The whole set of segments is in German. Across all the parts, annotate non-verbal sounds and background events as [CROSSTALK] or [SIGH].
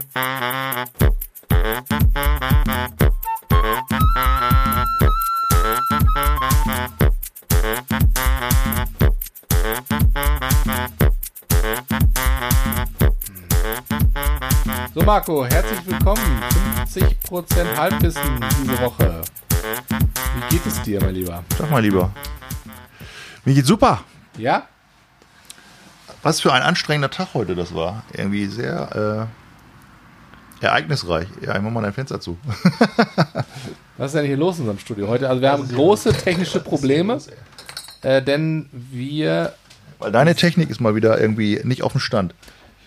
So Marco, herzlich willkommen. 50% Halbwissen diese Woche. Wie geht es dir, mein Lieber? Sag mal lieber. Mir geht's super. Ja? Was für ein anstrengender Tag heute das war. Irgendwie sehr äh, ereignisreich. Ja, ich mach mal dein Fenster zu. [LAUGHS] Was ist denn hier los in unserem Studio heute? Also wir haben große technische Probleme, äh, denn wir, Weil deine Technik ist mal wieder irgendwie nicht auf dem Stand.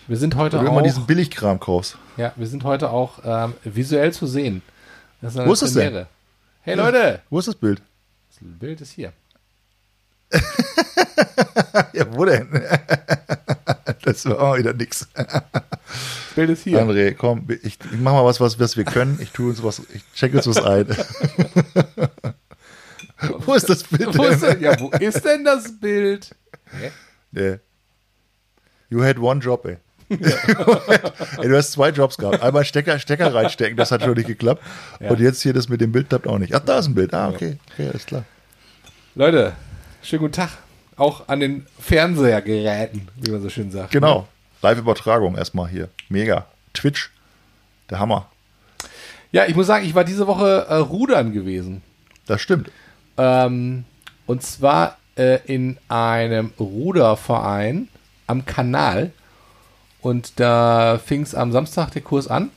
wir sind heute Weil du immer diesen Billigkram kaufst. ja, wir sind heute auch ähm, visuell zu sehen. Das eine Wo ist das denn? Premiere. Hey Leute, Wo ist das Bild? das Bild ist hier. [LAUGHS] Ja, wo denn? [LAUGHS] das war auch wieder nix. Bild ist hier. André, komm, ich, ich mach mal was, was, was wir können. Ich tue uns was, ich check uns was ein. [LAUGHS] wo ist das Bild Wo ist, denn? denn, ja, wo ist denn das Bild? Hä? Nee. You had one job, ey. ey. Du hast zwei Jobs gehabt. Einmal Stecker, Stecker reinstecken, das hat schon nicht geklappt. Und jetzt hier das mit dem Bild klappt auch nicht. Ach, da ist ein Bild. Ah, okay. Okay, alles klar. Leute, schönen guten Tag. Auch an den Fernsehergeräten, wie man so schön sagt. Genau. Live-Übertragung erstmal hier. Mega. Twitch. Der Hammer. Ja, ich muss sagen, ich war diese Woche äh, rudern gewesen. Das stimmt. Ähm, und zwar äh, in einem Ruderverein am Kanal. Und da fing es am Samstag der Kurs an.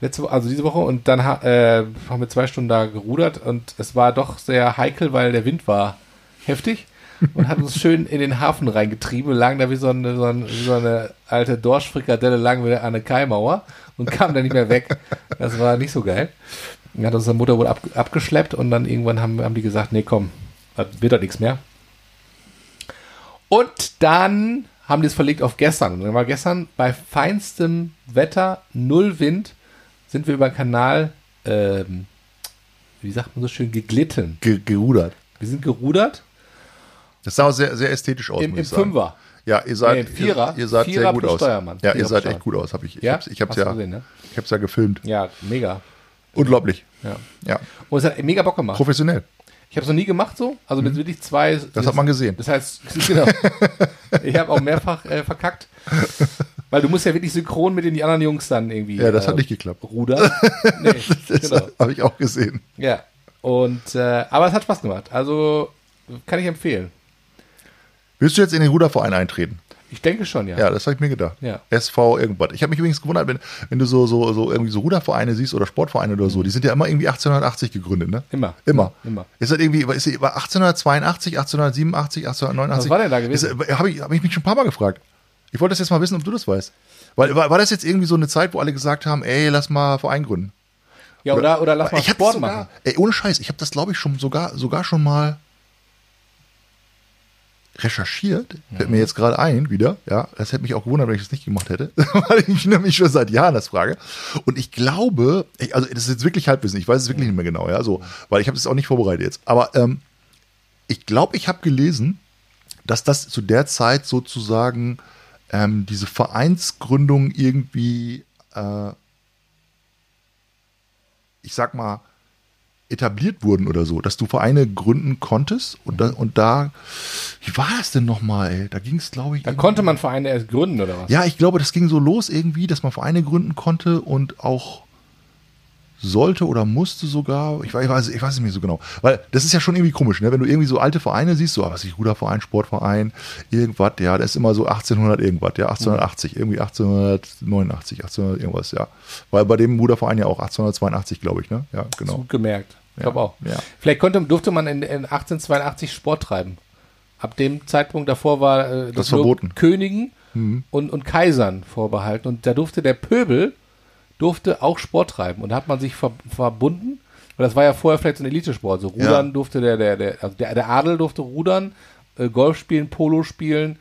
Letzte, also diese Woche. Und dann äh, haben wir zwei Stunden da gerudert. Und es war doch sehr heikel, weil der Wind war heftig. Und hat uns schön in den Hafen reingetrieben. Wir lagen da wie so eine, so eine, wie so eine alte Dorschfrikadelle, lagen wir an der Kaimauer und kamen dann nicht mehr weg. Das war nicht so geil. Dann hat unsere Mutter wohl ab, abgeschleppt und dann irgendwann haben, haben die gesagt, nee, komm, das wird doch nichts mehr. Und dann haben die es verlegt auf gestern. Und dann war gestern bei feinstem Wetter, null Wind, sind wir über den Kanal, ähm, wie sagt man so schön, geglitten. Ge gerudert. Wir sind gerudert Das sah auch sehr, sehr ästhetisch aus, im, im ich sagen. Fünfer. Ja, ihr seid, Nee, Vierer. ihr, ihr seid Vierer sehr gut aus. Steuermann. Ja, Vierer ihr seid echt gut aus. Hab ich ich Ja? hab's, ich hab's ja, gesehen, ne? ich hab's ja gefilmt. Ja, mega. Unglaublich. Ja. Ja. Und es hat mega Bock gemacht. Professionell. Ich habe es noch nie gemacht so. Also mit wirklich zwei. Mhm. Das hat man gesehen. Das heißt, [LAUGHS] genau. ich habe auch mehrfach äh, verkackt. Weil du musst ja wirklich synchron mit den anderen Jungs dann irgendwie. Ja, das hat äh, nicht geklappt. Rudern. [LAUGHS] Nee, Das genau. habe ich auch gesehen. Ja. Und, äh, aber es hat Spaß gemacht. Also kann ich empfehlen. Willst du jetzt in den Ruderverein eintreten? Ich denke schon, ja. Ja, das habe ich mir gedacht. Ja. SV irgendwas. Ich habe mich übrigens gewundert, wenn, wenn du so, so, so irgendwie so Rudervereine siehst oder Sportvereine oder so, die sind ja immer irgendwie 1880 gegründet, ne? Immer. Immer. Immer. Ist das irgendwie, ist das 1882, 1887, 1889? Was war denn da gewesen? Habe ich, hab ich mich schon ein paar Mal gefragt. Ich wollte das jetzt mal wissen, ob du das weißt. Weil, war, war das jetzt irgendwie so eine Zeit, wo alle gesagt haben, ey, lass mal Verein gründen? Ja, oder, oder lass mal ich Sport sogar, machen. Ey, ohne Scheiß, ich habe das, glaube ich, schon sogar, sogar schon mal recherchiert. Fällt mir jetzt gerade ein, wieder. Ja, das hätte mich auch gewundert, wenn ich das nicht gemacht hätte, [LAUGHS] weil ich mich nämlich schon seit Jahren das frage. Und ich glaube, ich, also das ist jetzt wirklich Halbwissen, ich weiß es wirklich nicht mehr genau, ja, so, weil ich habe es auch nicht vorbereitet jetzt. Aber ähm, ich glaube, ich habe gelesen, dass das zu der Zeit sozusagen ähm, diese Vereinsgründung irgendwie, äh, ich sag mal, etabliert wurden oder so, dass du Vereine gründen konntest und da, und da wie war das denn nochmal? Da ging es, glaube ich. Dann konnte man Vereine erst gründen, oder was? Ja, ich glaube, das ging so los irgendwie, dass man Vereine gründen konnte und auch sollte oder musste sogar, ich weiß, ich weiß, ich weiß es nicht so genau, weil das ist ja schon irgendwie komisch, ne? wenn du irgendwie so alte Vereine siehst, so, ah, was ich, Ruderverein, Sportverein, irgendwas, ja, das ist immer so 1800 irgendwas, ja, 1880, irgendwie 1889, 1800 irgendwas, ja, weil bei dem Ruderverein ja auch 1882, glaube ich, ne, ja, genau. Gut gemerkt. Ich glaube auch. ja. Vielleicht konnte, durfte man in, in 1882 Sport treiben. Ab dem Zeitpunkt davor war äh, Das nur verboten. Mhm. Königen und, und Kaisern vorbehalten. Und da durfte der Pöbel durfte auch Sport treiben. Und da hat man sich ver, verbunden. Weil das war ja vorher vielleicht so ein Elitesport. So Rudern Ja. durfte der, der, der, also der, der Adel durfte rudern, äh, Golf spielen, Polo spielen,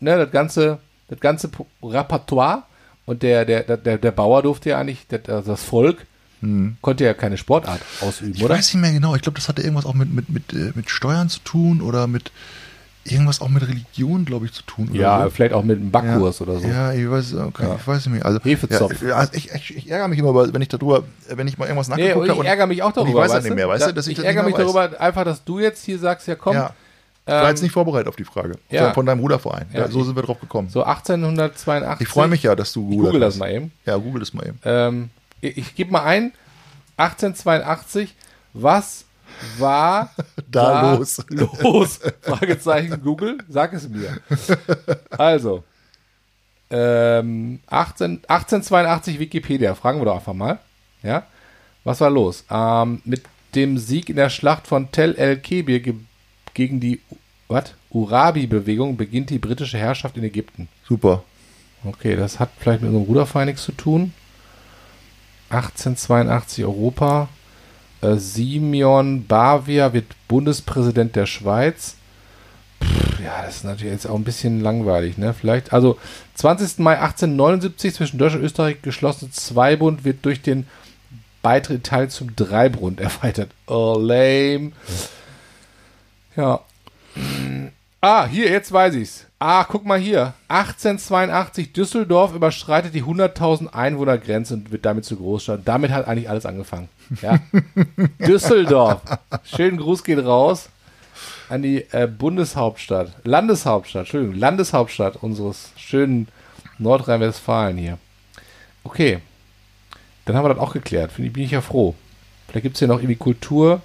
ne, das ganze, das ganze Repertoire. Und der, der, der, der Bauer durfte ja eigentlich, das, also das Volk, konnte ja keine Sportart ausüben. Ich oder? weiß nicht mehr genau. Ich glaube, das hatte irgendwas auch mit, mit, mit, äh, mit Steuern zu tun oder mit irgendwas auch mit Religion, glaube ich, zu tun. Ja, so. vielleicht auch mit einem Backkurs ja. oder so. Ja, ich weiß, okay, Ja. ich weiß nicht mehr. Also, Hefezopf. Ja, also ich, ich, ich ärgere mich immer, wenn ich darüber, wenn ich mal irgendwas Nee, nachgeguckt habe. ich ärgere mich auch darüber. ich weiß weißt nicht mehr, weißt du, dass ich ich das ärgere mich weiß. darüber, einfach, dass du jetzt hier sagst, ja komm, Ja. Ich war ähm, jetzt nicht vorbereitet auf die Frage. ja. Von deinem Ruderverein. Ja, so ich- sind wir drauf gekommen. so 1882. Ich freue mich ja, dass du Ich google das mal eben. Ja, google das mal eben. Ähm, ich ich gebe mal ein, 1882, was war [LAUGHS] Da los? [LAUGHS] los? Fragezeichen Google, sag es mir. Also, ähm, 18, 1882 Wikipedia, fragen wir doch einfach mal. Ja, was war los? Ähm, mit dem Sieg in der Schlacht von Tel el-Kebir ge gegen die? Urabi-Bewegung beginnt die britische Herrschaft in Ägypten. Super. Okay, das hat vielleicht mit unserem Ruderverein nichts zu tun. 1882 Europa. Äh, Simeon Bavia wird Bundespräsident der Schweiz. Pff, ja, das ist natürlich jetzt auch ein bisschen langweilig, ne? Vielleicht, also 20. Mai 1879 zwischen Deutschland und Österreich geschlossene Zweibund wird durch den Beitritt Italien zum Dreibund [LAUGHS] erweitert. Oh, lame. Ja. Ah, hier, jetzt weiß ich's. Ah, guck mal hier. 1882, Düsseldorf überschreitet die 100.000 Einwohnergrenze und wird damit zur Großstadt. Damit hat eigentlich alles angefangen. Ja. [LAUGHS] Düsseldorf. Schönen Gruß geht raus an die äh, Bundeshauptstadt. Landeshauptstadt, Entschuldigung, Landeshauptstadt unseres schönen Nordrhein-Westfalen hier. Okay. Dann haben wir das auch geklärt. Finde ich, bin ich ja froh. Vielleicht gibt es hier noch irgendwie Kultur,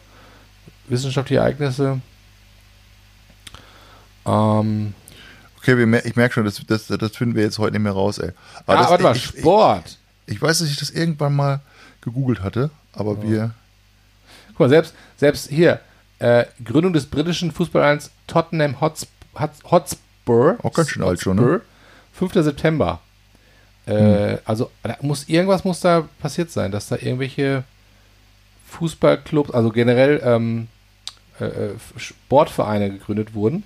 wissenschaftliche Ereignisse. Ähm, Okay, ich merke schon, das, das, das finden wir jetzt heute nicht mehr raus, ey. Aber ah, das, warte mal, ich, ich, Sport. ich weiß, dass ich das irgendwann mal gegoogelt hatte, aber wir. Guck mal, selbst, selbst hier, äh, Gründung des britischen Fußballvereins Tottenham Hotsp Hots- Hotspur. Auch ganz schön alt schon, ne? Hotspur, 5. September. Äh, Also, da muss, irgendwas muss da passiert sein, dass da irgendwelche Fußballclubs, also generell ähm, äh, äh, Sportvereine gegründet wurden.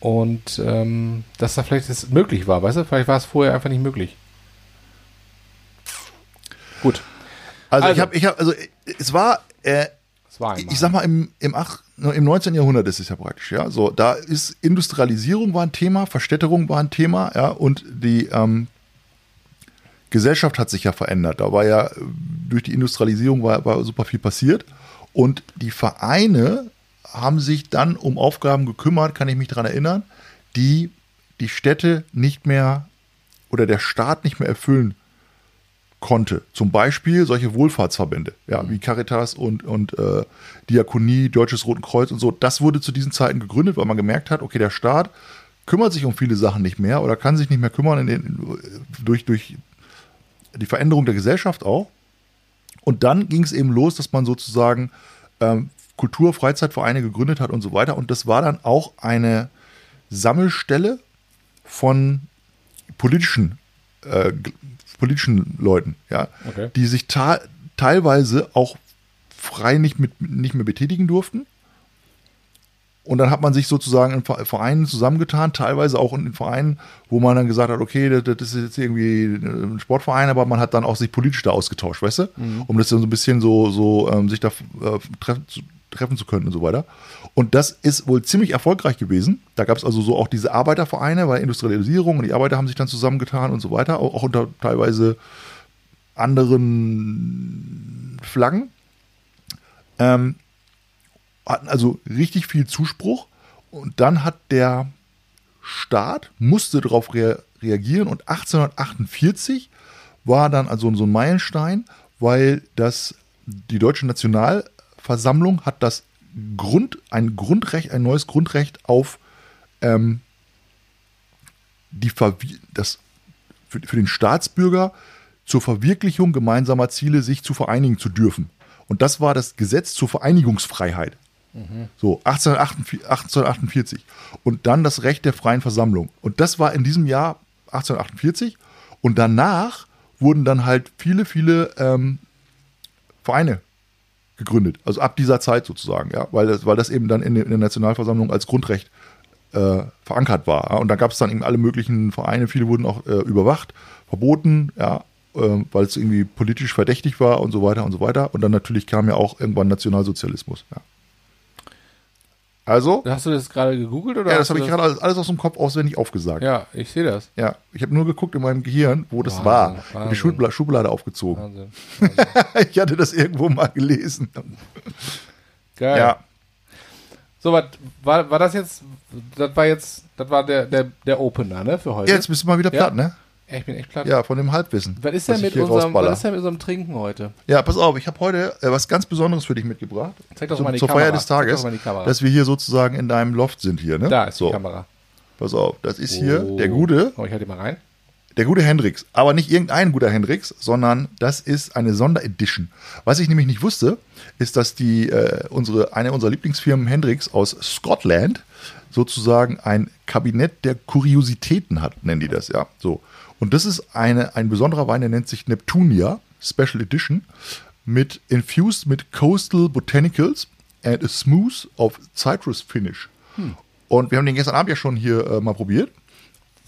Und ähm, dass da vielleicht es möglich war, weißt du? Vielleicht war es vorher einfach nicht möglich. Gut, Also, Also. ich habe, ich hab, also es war, äh, das war ich sag mal, im, im, ach, im 19. Jahrhundert ist es ja praktisch, ja. So, da ist Industrialisierung war ein Thema, Verstädterung war ein Thema, ja, und die ähm, Gesellschaft hat sich ja verändert. Da war ja durch die Industrialisierung war, war super viel passiert. Und die Vereine haben sich dann um Aufgaben gekümmert, kann ich mich daran erinnern, die die Städte nicht mehr oder der Staat nicht mehr erfüllen konnte. Zum Beispiel solche Wohlfahrtsverbände, ja, wie Caritas und, und äh, Diakonie, Deutsches Roten Kreuz und so. Das wurde zu diesen Zeiten gegründet, weil man gemerkt hat, okay, der Staat kümmert sich um viele Sachen nicht mehr oder kann sich nicht mehr kümmern in den, durch, durch die Veränderung der Gesellschaft auch. Und dann ging es eben los, dass man sozusagen ähm, Kultur-, Freizeitvereine gegründet hat und so weiter. Und das war dann auch eine Sammelstelle von politischen, äh, politischen Leuten, ja, Okay. die sich teilweise auch frei nicht, mit, nicht mehr betätigen durften. Und dann hat man sich sozusagen in Ver- Vereinen zusammengetan, teilweise auch in Vereinen, wo man dann gesagt hat, okay, das, ist jetzt irgendwie ein Sportverein, aber man hat dann auch sich politisch da ausgetauscht, weißt du? Um das dann so ein bisschen so, so ähm, sich da äh, treffen, zu, treffen zu können und so weiter. Und das ist wohl ziemlich erfolgreich gewesen. Da gab es also so auch diese Arbeitervereine, weil Industrialisierung und die Arbeiter haben sich dann zusammengetan und so weiter, auch, auch unter teilweise anderen Flaggen. Ähm, hatten also richtig viel Zuspruch und dann hat der Staat musste darauf rea reagieren und 1848 war dann also so ein Meilenstein, weil das die deutsche Nationalversammlung hat das Grund ein Grundrecht ein neues Grundrecht auf ähm, die Verwi das für, für den Staatsbürger zur Verwirklichung gemeinsamer Ziele sich zu vereinigen zu dürfen. Und das war das Gesetz zur Vereinigungsfreiheit. So, 1848, 1848. Und dann das Recht der freien Versammlung. Und das war in diesem Jahr 1848. Und danach wurden dann halt viele, viele ähm, Vereine gegründet. Also ab dieser Zeit sozusagen, ja, weil das, weil das eben dann in, der- Nationalversammlung als Grundrecht äh, verankert war. Ja? Und da gab es dann eben alle möglichen Vereine, viele wurden auch äh, überwacht, verboten, ja, äh, weil es irgendwie politisch verdächtig war und so weiter und so weiter. Und dann natürlich kam ja auch irgendwann Nationalsozialismus. Ja. Also, Hast du das gerade gegoogelt oder? ja, das habe ich gerade alles, alles aus dem Kopf auswendig aufgesagt. Ja, Ja, ich sehe das. ich habe nur geguckt in meinem Gehirn, wo das Wahnsinn, war. Ich hab die Wahnsinn. Schubla Schublade aufgezogen. [LAUGHS] Wahnsinn. ich hatte das irgendwo mal gelesen. Geil. Ja, So, was war, war das jetzt? Das war jetzt, das war der, der, der Opener, ne, für heute. jetzt bist du mal wieder Ja. platt, ne? Ja, ich bin echt platt. Ja, von dem Halbwissen. Was ist denn mit hier unserem, rausballer. was ist denn mit unserem Trinken heute? Ja, pass auf, ich habe heute äh, was ganz Besonderes für dich mitgebracht. Zeig doch Zum- mal die zur Kamera. Feier des Tages, dass wir hier sozusagen in deinem Loft sind hier, ne? Da ist so. die Kamera. Pass auf, das ist hier Oh. der gute, Oh, ich halte mal rein. der gute Hendrix. Aber nicht irgendein guter Hendrix, sondern das ist eine Sonderedition. Was ich nämlich nicht wusste, ist, dass die äh, unsere eine unserer Lieblingsfirmen Hendrix aus Scotland sozusagen ein Kabinett der Kuriositäten hat, nennen die das ja. So und das ist eine ein besonderer Wein, der nennt sich Neptunia Special Edition mit infused mit Coastal Botanicals and a smooth of citrus finish. Hm. Und wir haben den gestern Abend ja schon hier äh, mal probiert.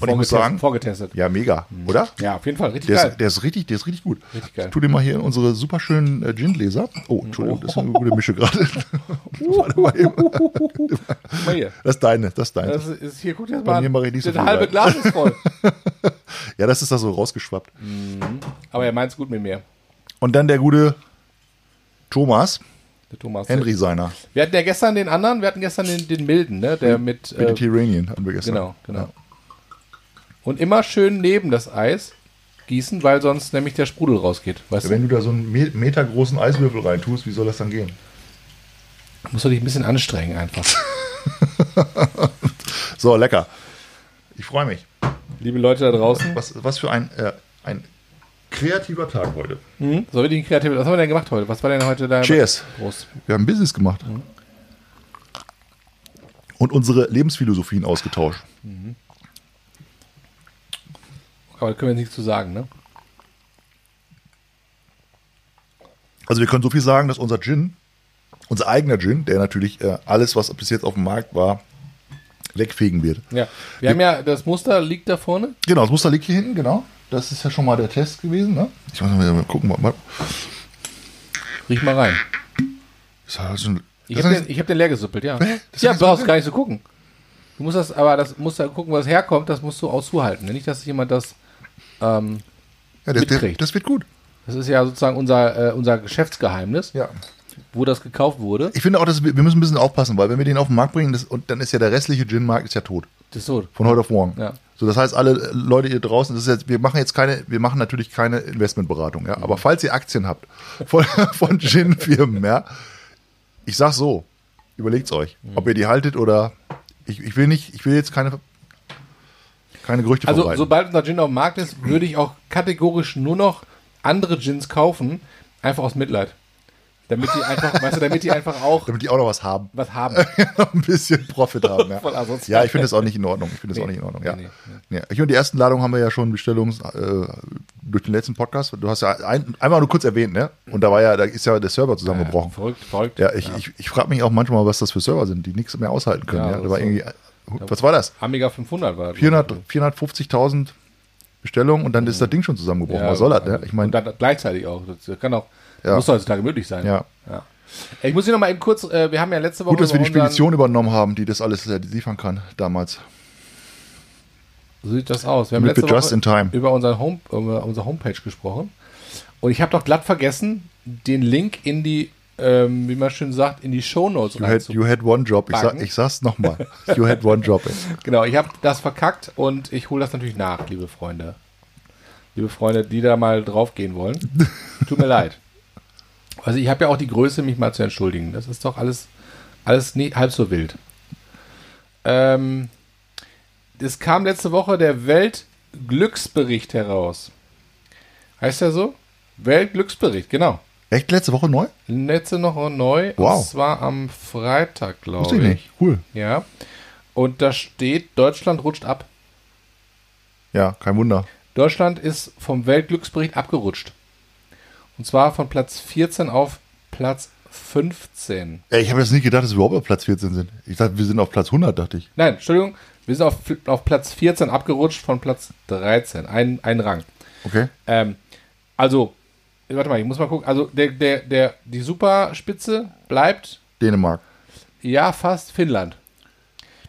Und ich muss Vorgetestet- sagen, Vorgetestet. ja, mega, oder? Ja, auf jeden Fall. Richtig Der geil. ist, der ist richtig, der ist richtig gut. Richtig geil. Tu den mal hier in unsere super schönen äh, Gin-Gläser. Oh, Entschuldigung, das ist eine gute Mische gerade. [LAUGHS] [LAUGHS] Das ist deine, das ist deine. Das ist hier, guck dir Bei mal mir an. mache ich nicht so das halbe. Glas ist voll. [LAUGHS] Ja, das ist da so rausgeschwappt. Aber er meint's gut mit mir. Und dann der gute Thomas, Der Thomas. Henry seiner. Wir hatten ja gestern den anderen, wir hatten gestern den, den milden, ne? Der mit. Äh, Mediterranean hatten wir gestern. genau, genau. Und immer schön neben das Eis gießen, weil sonst nämlich der Sprudel rausgeht. Weißt Ja, du? wenn du da so einen Me- Meter großen Eiswürfel reintust, wie soll das dann gehen? Musst du dich ein bisschen anstrengen einfach. [LAUGHS] So, lecker. Ich freue mich. Liebe Leute da draußen. Was, was für ein, äh, ein kreativer Tag heute. Hm? So wirklich kreativ. Was haben wir denn gemacht heute? Was war denn heute da? Cheers. Prost. Wir haben Business gemacht. Und unsere Lebensphilosophien ausgetauscht. Aber da können wir nichts zu sagen, ne? Also wir können so viel sagen, dass unser Gin, unser eigener Gin, der natürlich äh, alles, was bis jetzt auf dem Markt war, wegfegen wird. Ja. Wir haben ja, das Muster liegt da vorne. Genau, das Muster liegt hier hinten, genau. Das ist ja schon mal der Test gewesen. Ne? Ich muss mal gucken. Mal. Riech mal rein. Das ist schon, Ich habe den, hab den leer gesuppelt, ja. Hä? Das ja, brauchst gar nicht zu gucken. Du musst das, aber das musst du gucken, was herkommt, das musst du auszuhalten. Nicht, dass jemand das. Ähm, ja, das, mitkriegt. das wird gut. das ist ja sozusagen unser, äh, unser Geschäftsgeheimnis, Ja. wo das gekauft wurde. Ich finde auch, dass wir, wir müssen ein bisschen aufpassen, weil wenn wir den auf den Markt bringen, das, und dann ist ja der restliche Gin-Markt ist ja tot. Das ist so. Von heute auf morgen. Ja. So, das heißt, alle äh, Leute hier draußen, das ist jetzt, wir machen jetzt keine, wir machen natürlich keine Investmentberatung, ja. Aber falls ihr Aktien habt [LAUGHS] von, von Gin-Firmen, ja, ich sag so, überlegt's euch, ob ihr die haltet oder ich, ich will nicht, ich will jetzt keine, keine Gerüchte Also, verbreiten. sobald unser Gin auf dem Markt ist, würde ich auch kategorisch nur noch andere Gins kaufen, einfach aus Mitleid. Damit die einfach, weißt du, damit die einfach auch damit die auch noch was haben. was haben. [LAUGHS] ein bisschen Profit haben. Ja, [LAUGHS] ja ich finde das auch nicht in Ordnung. Ich finde das Nee. auch nicht in Ordnung. Ja. Nee, Ja. Ich und die ersten Ladungen haben wir ja schon Bestellungs äh, durch den letzten Podcast. Du hast ja ein, einmal nur kurz erwähnt, ne? Und da war ja, da ist ja der Server zusammengebrochen. Verrückt, verrückt. Ja, ich, ich, ich frage mich auch manchmal, was das für Server sind, die nichts mehr aushalten können. Ja, Ja, da war ist irgendwie, was war das? Amiga 500 war das. 400 450.000 Bestellungen und dann ist das Ding schon zusammengebrochen. Ja, was soll das? Ne? Ich und meine, dann gleichzeitig auch. Das kann auch, Ja. muss heutzutage möglich sein. Ja. ja. Ich muss hier noch mal eben kurz, äh, wir haben ja letzte Woche gut, dass wir die Spedition übernommen haben, die das alles äh, liefern kann damals. So sieht das aus. Wir haben Damit letzte just Woche in time. über, unseren Home, über unsere Homepage gesprochen. Und ich habe doch glatt vergessen, den Link in die, ähm, wie man schön sagt, in die Shownotes You had, you had one job. Ich, sag, ich sag's nochmal. You had one job. [LAUGHS] Genau, ich habe das verkackt und ich hole das natürlich nach, liebe Freunde. Liebe Freunde, die da mal draufgehen wollen. [LAUGHS] Tut mir leid. Also ich habe ja auch die Größe, mich mal zu entschuldigen. Das ist doch alles, alles nie, halb so wild. Ähm, es kam letzte Woche der Weltglücksbericht heraus. Heißt der so? Weltglücksbericht, genau. Echt letzte Woche neu? Letzte noch neu. Wow. Und zwar am Freitag, Wusste glaube ich ich. nicht. Cool. Ja. Und da steht, Deutschland rutscht ab. Ja, kein Wunder. Deutschland ist vom Weltglücksbericht abgerutscht. Und zwar von Platz 14 auf Platz 15. Ey, ich habe jetzt nicht gedacht, dass wir überhaupt auf Platz 14 sind. Ich dachte, wir sind auf Platz 100, dachte ich. Nein, Entschuldigung, wir sind auf, auf Platz 14 abgerutscht von Platz 13. Ein, ein Rang. Okay. Ähm, also, warte mal, ich muss mal gucken. Also, der, der, der, die Superspitze bleibt. Dänemark. Ja, fast Finnland.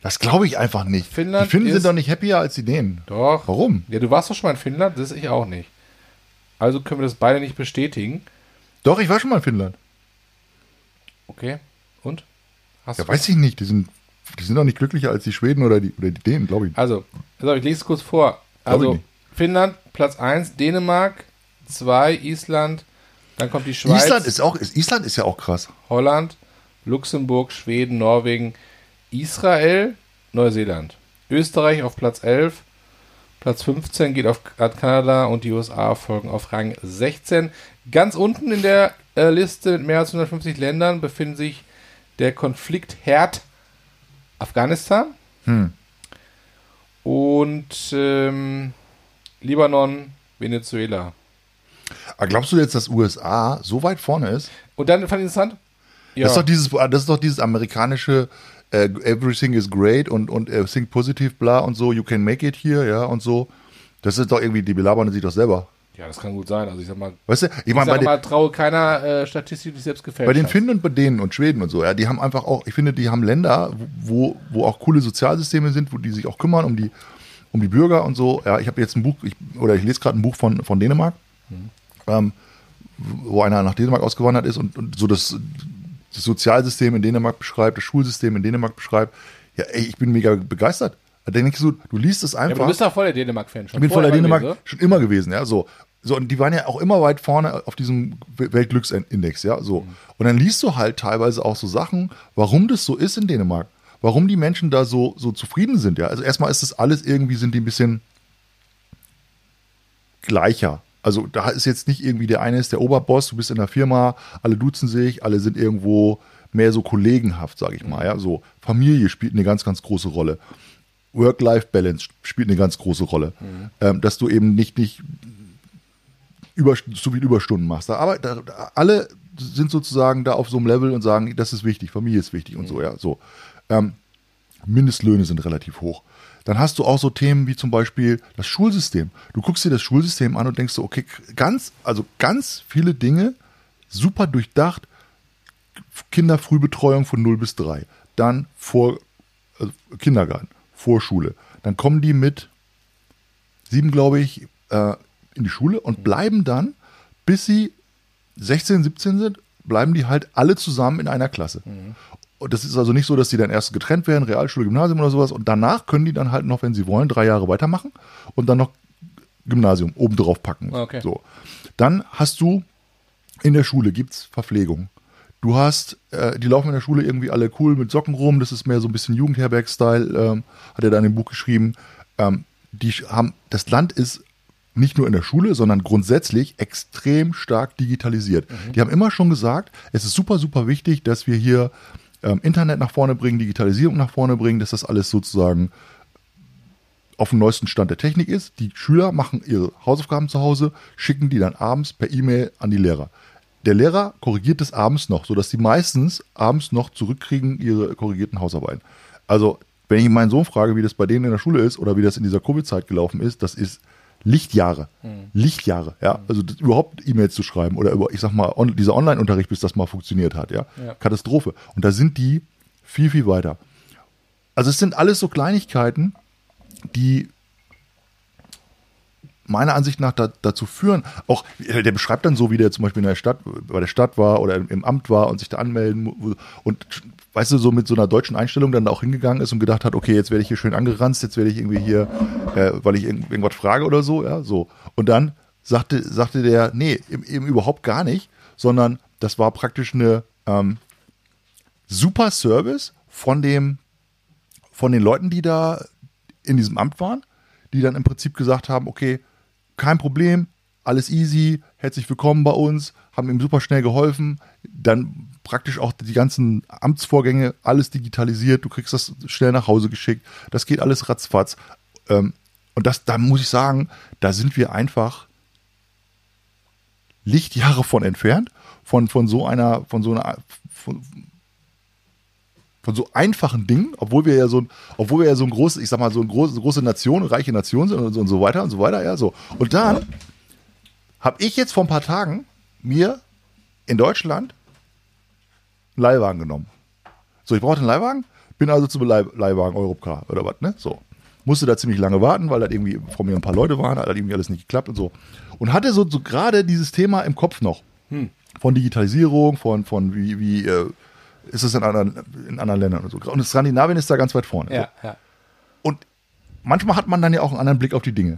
Das glaube ich einfach nicht. Finnland die Finnen ist- sind doch nicht happier als die Dänen. Doch. Warum? Ja, du warst doch schon mal in Finnland, das ich auch nicht. Also können wir das beide nicht bestätigen. Doch, ich war schon mal in Finnland. Okay. Und? Hast Ja, weiß ich nicht. Die sind, die sind doch nicht glücklicher als die Schweden oder die, oder die Dänen, glaube ich. Also, also ich lese es kurz vor. Also. Finnland, Platz 1, Dänemark, 2, Island, dann kommt die Schweiz, Island ist auch, ist, Island ist ja auch krass. Holland, Luxemburg, Schweden, Norwegen, Israel, Neuseeland. Österreich auf Platz 11, Platz 15 geht auf Kanada und die USA folgen auf Rang 16. Ganz unten in der äh, Liste mit mehr als 150 Ländern befinden sich der Konfliktherd Afghanistan und ähm, Libanon, Venezuela. Aber glaubst du jetzt, dass USA so weit vorne ist? Und dann fand ich interessant. Ja, Das, ist doch dieses, das ist doch dieses amerikanische äh, Everything is great und, und äh, think positive, bla und so, you can make it here, ja, und so. Das ist doch irgendwie, die belabern sich doch selber. ja, das kann gut sein. Also ich sag mal, Weißt du, ich ich meine, bei, sag den- mal, traue keiner äh, Statistik, die sich selbst gefällt. bei den. Finnen und bei denen und Schweden und so, ja, die haben einfach auch, ich finde, die haben Länder, wo, wo auch coole Sozialsysteme sind, wo die sich auch kümmern um die, um die Bürger und so. Ja, ich habe jetzt ein Buch, ich, oder ich lese gerade ein Buch von, von Dänemark, ähm, wo einer nach Dänemark ausgewandert ist und, und so das, das Sozialsystem in Dänemark beschreibt, das Schulsystem in Dänemark beschreibt. Ja, ey, ich bin mega begeistert. Da denkst du, du liest es Ja, einfach. du bist doch voll der Dänemark-Fan schon. Ich bin voller vorher Dänemark gewesen, schon immer gewesen, ja, so. So, und die waren ja auch immer weit vorne auf diesem Weltglücksindex, ja, so. Und dann liest du halt teilweise auch so Sachen, warum das so ist in Dänemark. Warum die Menschen da so, so zufrieden sind, ja. Also erstmal ist das alles irgendwie, sind die ein bisschen gleicher. Also da ist jetzt nicht irgendwie der eine ist der Oberboss, du bist in der Firma, alle duzen sich, alle sind irgendwo mehr so kollegenhaft, sage ich mal. Ja, so Familie spielt eine ganz, ganz große Rolle. Work-Life-Balance spielt eine ganz große Rolle, ähm, dass du eben nicht nicht über, so viel Überstunden machst. Aber da, da, alle sind sozusagen da auf so einem Level und sagen, das ist wichtig, Familie ist wichtig und so. Ja, so. Ähm, Mindestlöhne sind relativ hoch. Dann hast du auch so Themen wie zum Beispiel das Schulsystem. Du guckst dir das Schulsystem an und denkst so, okay, ganz, also ganz viele Dinge, super durchdacht. Kinderfrühbetreuung von 0 bis 3. Dann vor also Kindergarten, Vorschule. Dann kommen die mit sieben, glaube ich, äh, in die Schule und bleiben dann, bis sie 16, 17 sind, bleiben die halt alle zusammen in einer Klasse. Und das ist also nicht so, dass die dann erst getrennt werden, Realschule, Gymnasium oder sowas. Und danach können die dann halt noch, wenn sie wollen, drei Jahre weitermachen und dann noch Gymnasium obendrauf packen. Okay. So. Dann hast du in der Schule gibt's Verpflegung. Du hast, äh, die laufen in der Schule irgendwie alle cool mit Socken rum. Das ist mehr so ein bisschen Jugendherberg-Style, ähm, hat er da in dem Buch geschrieben. Ähm, die haben, das Land ist nicht nur in der Schule, sondern grundsätzlich extrem stark digitalisiert. Die haben immer schon gesagt, es ist super, super wichtig, dass wir hier ähm, Internet nach vorne bringen, Digitalisierung nach vorne bringen, dass das alles sozusagen auf dem neuesten Stand der Technik ist. Die Schüler machen ihre Hausaufgaben zu Hause, schicken die dann abends per E-Mail an die Lehrer. Der Lehrer korrigiert es abends noch, sodass die meistens abends noch zurückkriegen ihre korrigierten Hausarbeiten. Also, wenn ich meinen Sohn frage, wie das bei denen in der Schule ist oder wie das in dieser Covid-Zeit gelaufen ist, das ist Lichtjahre. Lichtjahre, ja. Also das, überhaupt E-Mails zu schreiben oder über, ich sag mal, on, dieser Online-Unterricht, bis das mal funktioniert hat, ja? Ja. Katastrophe. Und da sind die viel, viel weiter. Also es sind alles so Kleinigkeiten, die meiner Ansicht nach da, dazu führen, auch der beschreibt dann so, wie der zum Beispiel in der Stadt, bei der Stadt war oder im, Amt war und sich da anmelden und weißt du, so mit so einer deutschen Einstellung dann da auch hingegangen ist und gedacht hat, okay, jetzt werde ich hier schön angeranzt, jetzt werde ich irgendwie hier, äh, weil ich irgend, irgendwas frage oder so, ja, so. Und dann sagte, sagte der, nee, eben, überhaupt gar nicht, sondern das war praktisch eine ähm, super Service von dem, von den Leuten, die da in diesem Amt waren, die dann im Prinzip gesagt haben, okay, kein Problem, alles easy, herzlich willkommen bei uns, haben ihm super schnell geholfen, dann praktisch auch die ganzen Amtsvorgänge, alles digitalisiert, du kriegst das schnell nach Hause geschickt, das geht alles ratzfatz. Ähm, und das, da muss ich sagen, da sind wir einfach Lichtjahre von entfernt, von, von so einer, von so einer, von, von so einfachen Dingen, obwohl wir ja so obwohl wir ja so ein großes, ich sag mal, so eine große, große Nation, reiche Nation sind und so, und so weiter und so weiter, ja, so. Und dann habe ich jetzt vor ein paar Tagen mir in Deutschland einen Leihwagen genommen. So, ich brauchte einen Leihwagen, bin also zum Leih Leihwagen Europcar oder was, ne? So. Musste da ziemlich lange warten, weil da irgendwie vor mir ein paar Leute waren, hat halt irgendwie alles nicht geklappt und so. Und hatte so, so gerade dieses Thema im Kopf noch. Von Digitalisierung, von, von wie, wie äh, ist es in anderen, in anderen Ländern und so. Und Skandinavien ist da ganz weit vorne. Ja, ja. Und manchmal hat man dann ja auch einen anderen Blick auf die Dinge.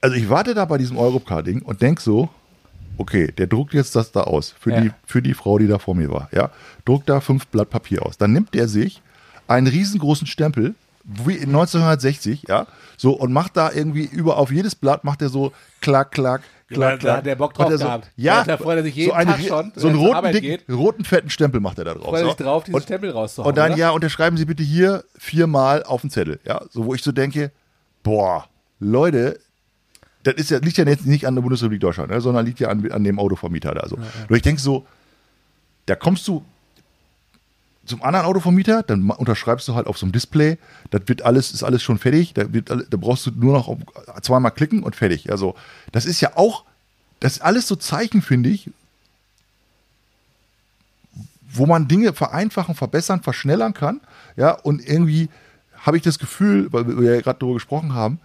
Also ich warte da bei diesem Europcar-Ding und denk so, okay, der druckt jetzt das da aus für, Ja. die, für die Frau, die da vor mir war. Ja, druckt da fünf Blatt Papier aus. Dann nimmt der sich einen riesengroßen Stempel, 1960, ja, so und macht da irgendwie über auf jedes Blatt macht er so klack, klack, Da- klack, da klack. hat der Bock drauf so, gehabt. Ja, Da freut er sich jeden so eine, Tag schon, so einen er zur roten, dicken, roten, fetten Stempel macht er da drauf. Freut er so. sich drauf, diesen und, Stempel rauszuhauen. und dann, oder? ja, unterschreiben Sie bitte hier viermal auf den Zettel. Ja, so wo ich so denke, boah, Leute, das ist ja, liegt ja jetzt nicht an der Bundesrepublik Deutschland, ne, sondern liegt ja an, an dem Autovermieter da. So. Nur ich denke so, da kommst du zum anderen Autovermieter, dann unterschreibst du halt auf so einem Display, das wird alles, ist alles schon fertig, da, wird, da brauchst du nur noch zweimal klicken und fertig. Also, das ist ja auch, das ist alles so Zeichen, finde ich, wo man Dinge vereinfachen, verbessern, verschnellern kann. Ja, und irgendwie habe ich das Gefühl, weil wir ja gerade darüber gesprochen haben,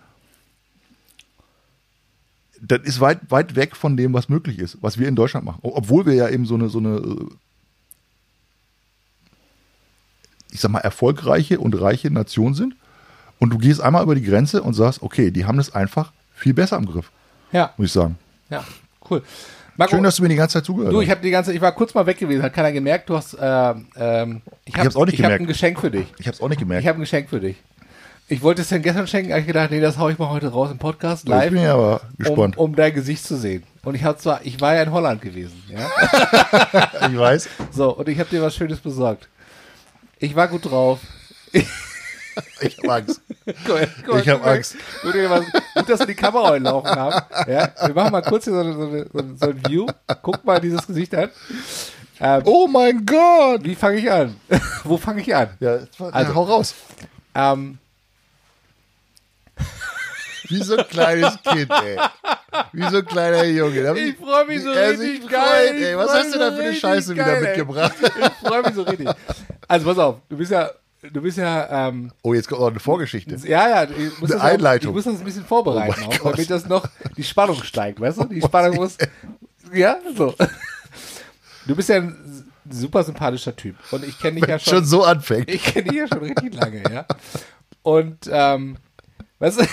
das ist weit, weit weg von dem, was möglich ist, was wir in Deutschland machen. Obwohl wir ja eben so eine, so eine, äh, ich sag mal, erfolgreiche und reiche Nation sind. Und du gehst einmal über die Grenze und sagst, okay, die haben das einfach viel besser im Griff, ja, muss ich sagen. ja, cool. Marco, Schön, dass du mir die ganze Zeit zugehört du, hast. ich habe die ganze, ich war kurz mal weg gewesen, hat keiner gemerkt. Du hast, ähm, ähm, ich habe auch nicht ich hab gemerkt. ein Geschenk für dich. Ich habe es auch nicht gemerkt. Ich habe ein Geschenk für dich. Ich wollte es denn gestern schenken, habe ich gedacht, nee, das hau ich mal heute raus im Podcast ich live, bin ja aber um, gespannt. um dein Gesicht zu sehen. Und ich habe zwar, ich war ja in Holland gewesen, ja. [LAUGHS] Ich weiß. So, und ich habe dir was Schönes besorgt. Ich war gut drauf. Ich habe Angst. Guck mal, Ich hab. Angst. Gut, dass wir die Kamera laufen haben. Ja, wir machen mal kurz hier so, eine- so, eine- so, ein- View. Guck mal dieses Gesicht an. Ähm, Oh mein Gott! Wie fange ich an? [LAUGHS] Wo fange ich an? Ja, Also- also, hau raus. Ähm, Wie so ein kleines Kind, ey. Wie so ein kleiner Junge. Ich freue mich so richtig geil. freut, ey. Was hast du da für eine Scheiße wieder geil, ey. mitgebracht? [LAUGHS] Ich freue mich so richtig. Also pass auf, du bist ja, du bist ja, ähm, Oh, jetzt kommt noch eine Vorgeschichte. ja, ja, ich muss, Eine das, auch, ich Einleitung. muss das ein bisschen vorbereiten, Oh auch, damit das noch die Spannung steigt, weißt du? Die Spannung muss, ja, so. Du bist ja ein super sympathischer Typ und ich kenne dich ja Wenn schon so anfängt. Ich kenne dich ja schon richtig lange, ja. Und, ähm, weißt du,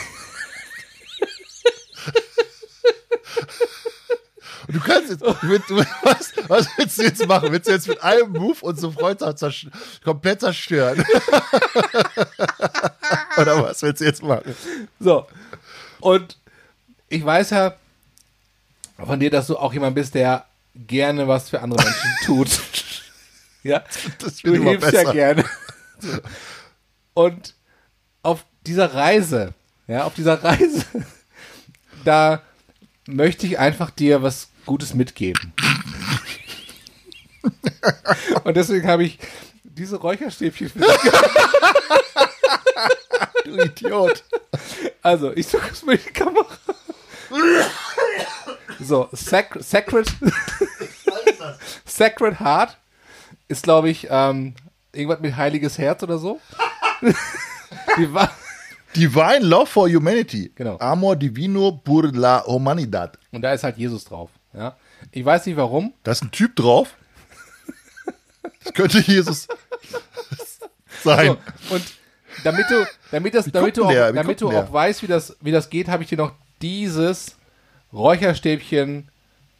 du kannst jetzt, du, willst- du, was, was willst du jetzt machen? Willst du jetzt mit einem Move unsere Freundschaft zersch- komplett zerstören? [LAUGHS] Oder was willst du jetzt machen? so. Und ich weiß ja von dir, dass du auch jemand bist, der gerne was für andere Menschen [LAUGHS] tut. ja. Das Du hilfst ja besser. gerne. So. Und auf dieser Reise, ja, auf dieser Reise, [LAUGHS] da möchte ich einfach dir was Gutes mitgeben. Und deswegen habe ich diese Räucherstäbchen für dich. Du Idiot. Also, ich suche es mal in die Kamera. So, Sac Sacred, Sacred Heart ist, glaube ich, ähm, irgendwas mit heiliges Herz oder so. Die war, Divine Love for Humanity. Genau. Amor Divino por la Humanidad. und da ist halt Jesus drauf. Ja? Ich weiß nicht warum. Da ist ein Typ drauf. Das könnte Jesus sein. So, und damit du, damit das, damit du, auch, der? Damit du auch weißt, wie das, wie das geht, habe ich dir noch dieses Räucherstäbchen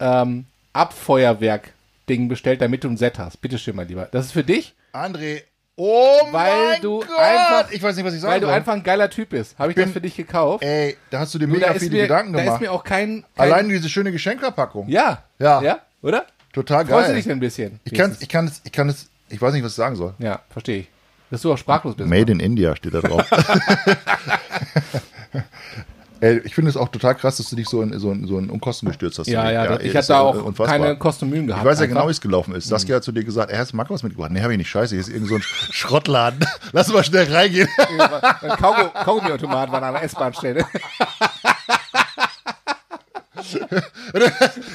ähm, Abfeuerwerk-Ding bestellt, damit du ein Set hast. Bitte schön, mein Lieber. Das ist für dich, André. Oh Weil mein du Gott. einfach- ich weiß nicht, was ich sagen weil du soll. einfach ein geiler Typ bist. Habe ich bin- das für dich gekauft. Ey, da hast du dir Du, mega da ist viele mir, Gedanken da ist gemacht. mir auch kein, kein Allein diese schöne Geschenkverpackung. ja, Ja. ja, oder? Total geil. Freust du dich denn ein bisschen? ich kann, ich kann es, ich kann es, ich weiß nicht, was ich sagen soll. ja, verstehe ich. Dass du auch sprachlos bist. Made in India steht da drauf. [LAUGHS] [LAUGHS] Ey, ich finde es auch total krass, dass du dich so in so in, so in Unkosten gestürzt hast. ja, ja, ey, ich das hatte ist, auch äh, unfassbar. keine Kostümühen gehabt. Ich weiß ja genau, wie es gelaufen ist. Saskia hat zu dir gesagt, er hast Marco was mitgebracht. Nee, habe ich nicht. Scheiße, hier ist irgend so ein [LAUGHS] Schrottladen. [LAUGHS] Lass mal schnell reingehen. [LAUGHS] Ein Kaugum- Kaugummiautomat war an der S-Bahn-Stelle.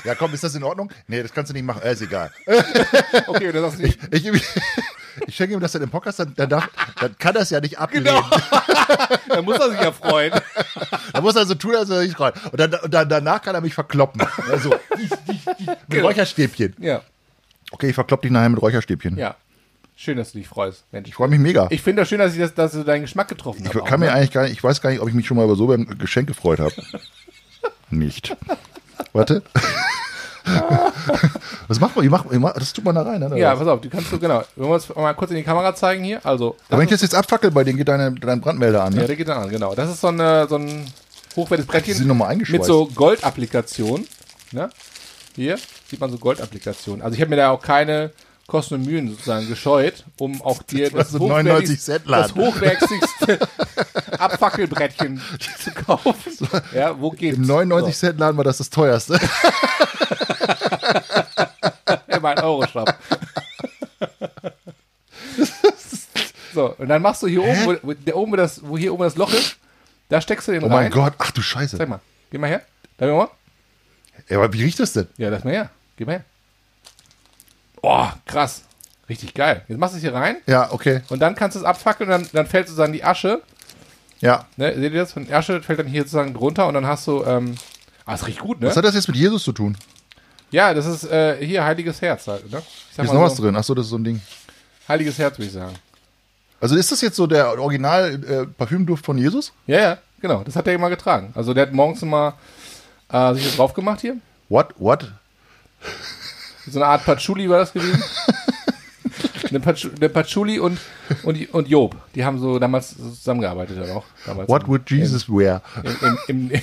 ja, komm, ist das in Ordnung? Nee, das kannst du nicht machen. Äh, ist egal. Okay, das hast du nicht. Ich, ich schenke ihm das dann im Podcast, dann, dann, darf, dann kann das ja nicht ablehnen. Genau. [LAUGHS] da muss er sich ja freuen. Da muss er so tun, als er sich freut. Und, dann, und dann, danach kann er mich verkloppen. Also, mit Genau. Räucherstäbchen. Ja, Okay, ich verklopp dich nachher mit Räucherstäbchen. ja. Schön, dass du dich freust, Mensch. Ich freue mich mega. Ich finde das schön, dass, ich das, dass du deinen Geschmack getroffen Ich hast. kann mir eigentlich gar nicht, ich weiß gar nicht, ob ich mich schon mal über so ein Geschenk gefreut habe. nicht. Warte. [LAUGHS] Was macht man? Ich mach, ich mach, das tut man da rein, ne? Ja, pass auf, die kannst du, genau. Wollen wir uns mal kurz in die Kamera zeigen hier? Also, Aber wenn ich das jetzt abfackel, bei denen geht deine, dein Brandmelder an. ja, Ne? der geht dann an, genau. Das ist so, eine, so ein hochwertiges Die sind Brettchen nochmal eingeschweißt. mit so Goldapplikationen. Ne? Hier sieht man so Goldapplikationen. Also ich habe mir da auch keine Kosten und Mühen sozusagen gescheut, um auch dir das, so 99 hochwertigst- Cent das hochwertigste [LAUGHS] Abfackelbrettchen zu kaufen. Ja, wo geht's? Im 99 Cent Laden war das das teuerste. [LAUGHS] So, immer ein Euro-Shop. [LAUGHS] so, und dann machst du hier oben, wo, der oben das, wo hier oben das Loch ist, da steckst du den Oh rein. mein Gott, ach du Scheiße. Zeig mal, geh mal her. Darf ich mal? Ja, aber wie riecht das denn? Ja, lass mal her. Geh mal her. Oh, krass. Richtig geil. Jetzt machst du es hier rein Ja, okay. und dann kannst du es abfackeln und dann, dann fällt sozusagen die Asche. Ja. Ne, seht ihr das? Die Asche fällt dann hier sozusagen drunter und dann hast du. Ähm, ah, es riecht gut, ne? Was hat das jetzt mit Jesus zu tun? Ja, das ist äh, hier heiliges Herz halt, ne? Hier ist noch so, was drin. Achso, das ist so ein Ding. Heiliges Herz, würde ich sagen. Also ist das jetzt so der Original äh, Parfümduft von Jesus? Ja, ja, genau. Das hat er immer getragen. Also der hat morgens immer äh, sich das drauf gemacht hier. What? What? So eine Art Patchouli war das gewesen. [LAUGHS] eine, Patch eine Patchouli und, und, und Job. Die haben so damals zusammengearbeitet dann auch. Damals What im- would Jesus wear? Im, im, im,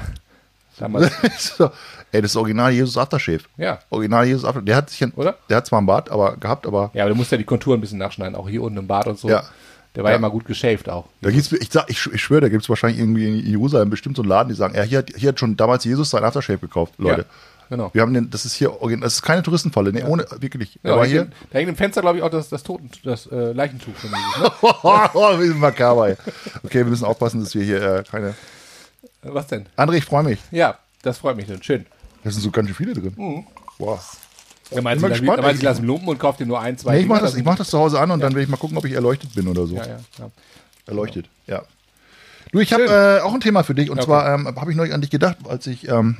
[LAUGHS] damals, so. Ey, das ist Original Jesus Aftershave. ja. Original Jesus Aftershave. Der hat sich ein, Oder? Der hat zwar einen Bart, aber gehabt, aber Ja, aber du musst ja die Konturen ein bisschen nachschneiden, auch hier unten im Bart und so. Ja. Der war ja Ja. immer gut geshaved auch. da gibt's, ich, sag, ich, ich schwöre, da gibt es wahrscheinlich irgendwie in Jerusalem bestimmt so einen Laden, die sagen, ja, hier, hat- hier hat schon damals Jesus sein Aftershave gekauft, Leute. Ja, genau. Wir haben den, das ist hier, das ist keine Touristenfalle, nee, ohne, wirklich. Ja, aber da, hier, hängt, da hängt im Fenster, glaube ich, auch das, das Toten, das äh, Leichentuch von Jesus. Ne? [LAUGHS] oh, wie makaber. ey. Okay, wir müssen aufpassen, dass wir hier äh, keine. Was denn? André, ich freue mich. Ja, das freut mich dann. Schön. Da sind so ganz viele drin. Mhm. Wow. Ja, meinst Bin mal dann- gespannt. meinst ich lasse lumpen und kauf dir nur ein, zwei Nee, ich mache das, ich mach das zu Hause an und dann werde ich mal gucken, ob ich erleuchtet bin oder so. Ja, ja, ja. Erleuchtet, ja. Du, ich habe äh, auch ein Thema für dich und Okay. zwar ähm, habe ich neulich an dich gedacht, als ich ähm,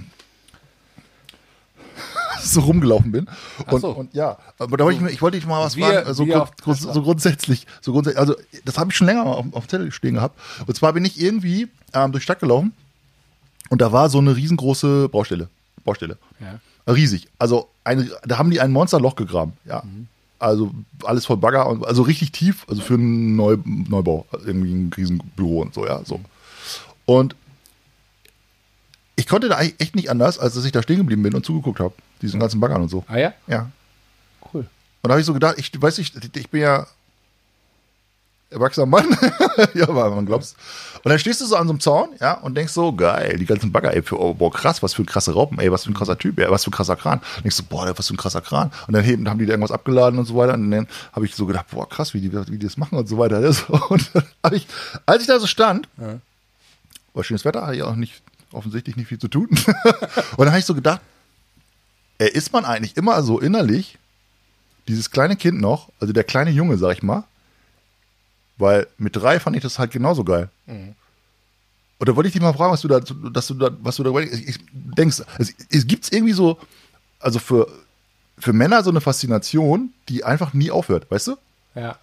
[LAUGHS] so rumgelaufen bin. Und, so. und ja, aber da wollte ich, ich wollte dich mal was Wir- fragen, so, grund, grund, so grundsätzlich, so grundsätzlich, also das habe ich schon länger auf, auf dem Zettel stehen gehabt. Und zwar bin ich irgendwie ähm, durch die Stadt gelaufen und da war so eine riesengroße Baustelle. Baustelle. Ja. Riesig. Also eine, da haben die ein Monsterloch gegraben. Ja. Also alles voll Bagger und also richtig tief, also für einen Neu, Neubau, irgendwie ein Riesenbüro und so, ja. So. Und ich konnte da echt nicht anders, als dass ich da stehen geblieben bin und zugeguckt habe. Diesen ganzen Baggern und so. Ah ja? Ja. Cool. Und da habe ich so gedacht, ich weiß nicht, ich bin ja erwachsener Mann. [LAUGHS] ja, aber man glaubt's. Und dann stehst du so an so einem Zaun, ja, und denkst so, geil, die ganzen Bagger, ey, für, oh, boah, krass, was für ein krasser Raupen, ey, was für ein krasser Typ, ey, was für ein krasser Kran. Und denkst so, boah, was für ein krasser Kran. Und dann heben, haben die da irgendwas abgeladen und so weiter. Und dann habe ich so gedacht, boah, krass, wie die, wie die das machen und so weiter. [LAUGHS] Und dann ich, als ich da so stand, war schönes Wetter, hatte ich auch nicht, offensichtlich nicht viel zu tun. [LAUGHS] und dann habe ich so gedacht, ey, ist man eigentlich immer so innerlich dieses kleine Kind noch, also der kleine Junge, sag ich mal, weil mit drei fand ich das halt genauso geil. Und da wollte ich dich mal fragen, was du da, dass du da, was du da denkst. Es, es gibt irgendwie so, also für, für Männer so eine Faszination, die einfach nie aufhört, weißt du? Ja.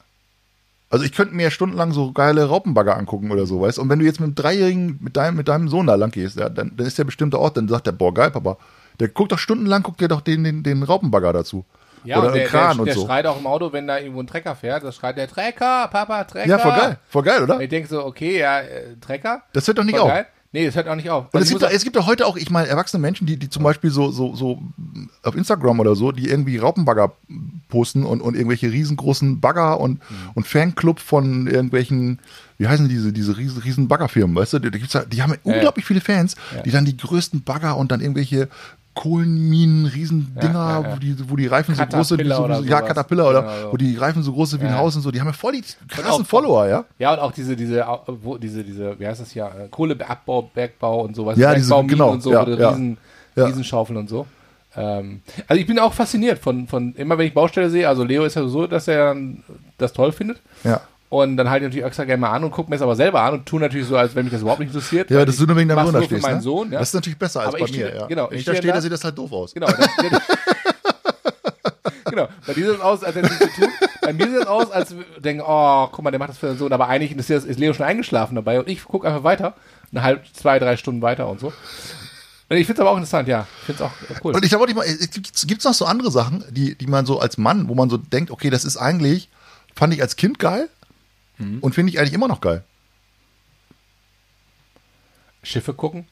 Also ich könnte mir ja stundenlang so geile Raupenbagger angucken oder so, weißt du? Und wenn du jetzt mit einem Dreijährigen, mit deinem, mit deinem Sohn da lang gehst, ja, dann, dann ist der bestimmte Ort, dann sagt der, boah, geil, Papa. Der guckt doch stundenlang, guckt der doch den, den, den Raupenbagger dazu. Ja, oder und der, Kran der, und der so. schreit auch im Auto, wenn da irgendwo ein Trecker fährt, das schreit der Trecker, Papa, Trecker. Ja, voll geil, voll geil, oder? Und ich denke so, okay, ja, äh, Trecker. Das hört doch nicht voll auf. Geil. Nee, das hört auch nicht auf. Und es gibt, doch, es gibt doch heute auch, ich meine, erwachsene Menschen, die, die zum Beispiel so, so, so auf Instagram oder so, die irgendwie Raupenbagger posten und, und irgendwelche riesengroßen Bagger und, Mhm. und Fanclub von irgendwelchen, wie heißen diese, diese riesen, riesen Baggerfirmen, weißt du? Die, die, gibt's ja, die haben unglaublich viele Fans, die dann die größten Bagger und dann irgendwelche Kohlenminen, Riesendinger, Ja, ja, ja. Wo, die, wo die Reifen so groß sind, wie so, ja. Caterpillar oder Genau so. wo die Reifen so groß sind wie ein Ja. Haus und so, die haben ja voll die krassen auch- Follower, ja? Ja, und auch diese, diese, wo, diese, diese, wie heißt das hier, äh, Kohleabbau, Bergbau und sowas. Ja, diese- Bergbauminen genau, und so, ja, oder ja. Riesen, Ja. Riesenschaufeln und so. Ähm, also ich bin auch fasziniert von, von, immer wenn ich Baustelle sehe, also Leo ist ja so, dass er das toll findet. Ja. Und dann halte ich natürlich extra gerne mal an und gucke mir es aber selber an und tue natürlich so, als wenn mich das überhaupt nicht interessiert. Ja, dass ich du nur wegen deinem Sohn da stehst. ne? Sohn, ja. Das ist natürlich besser als Aber bei mir. stehe- ja. genau, Wenn ich ich da stehe da- da sieht das halt doof aus. Genau. Das, [LAUGHS] genau. Bei dir sieht es aus, als hätte es nichts zu tun. Bei mir sieht es aus, als denken, oh, guck mal, der macht das für den Sohn. Aber eigentlich ist, Leo schon eingeschlafen dabei und ich gucke einfach weiter. Eine halbe, zwei, drei Stunden weiter und so. Ich finde es aber auch interessant, ja. Ich finde es auch cool. Und ich mal, gibt es noch so andere Sachen, die, die man so als Mann, wo man so denkt, okay, das ist eigentlich, fand ich als Kind geil Mhm. und finde ich eigentlich immer noch geil. Schiffe gucken.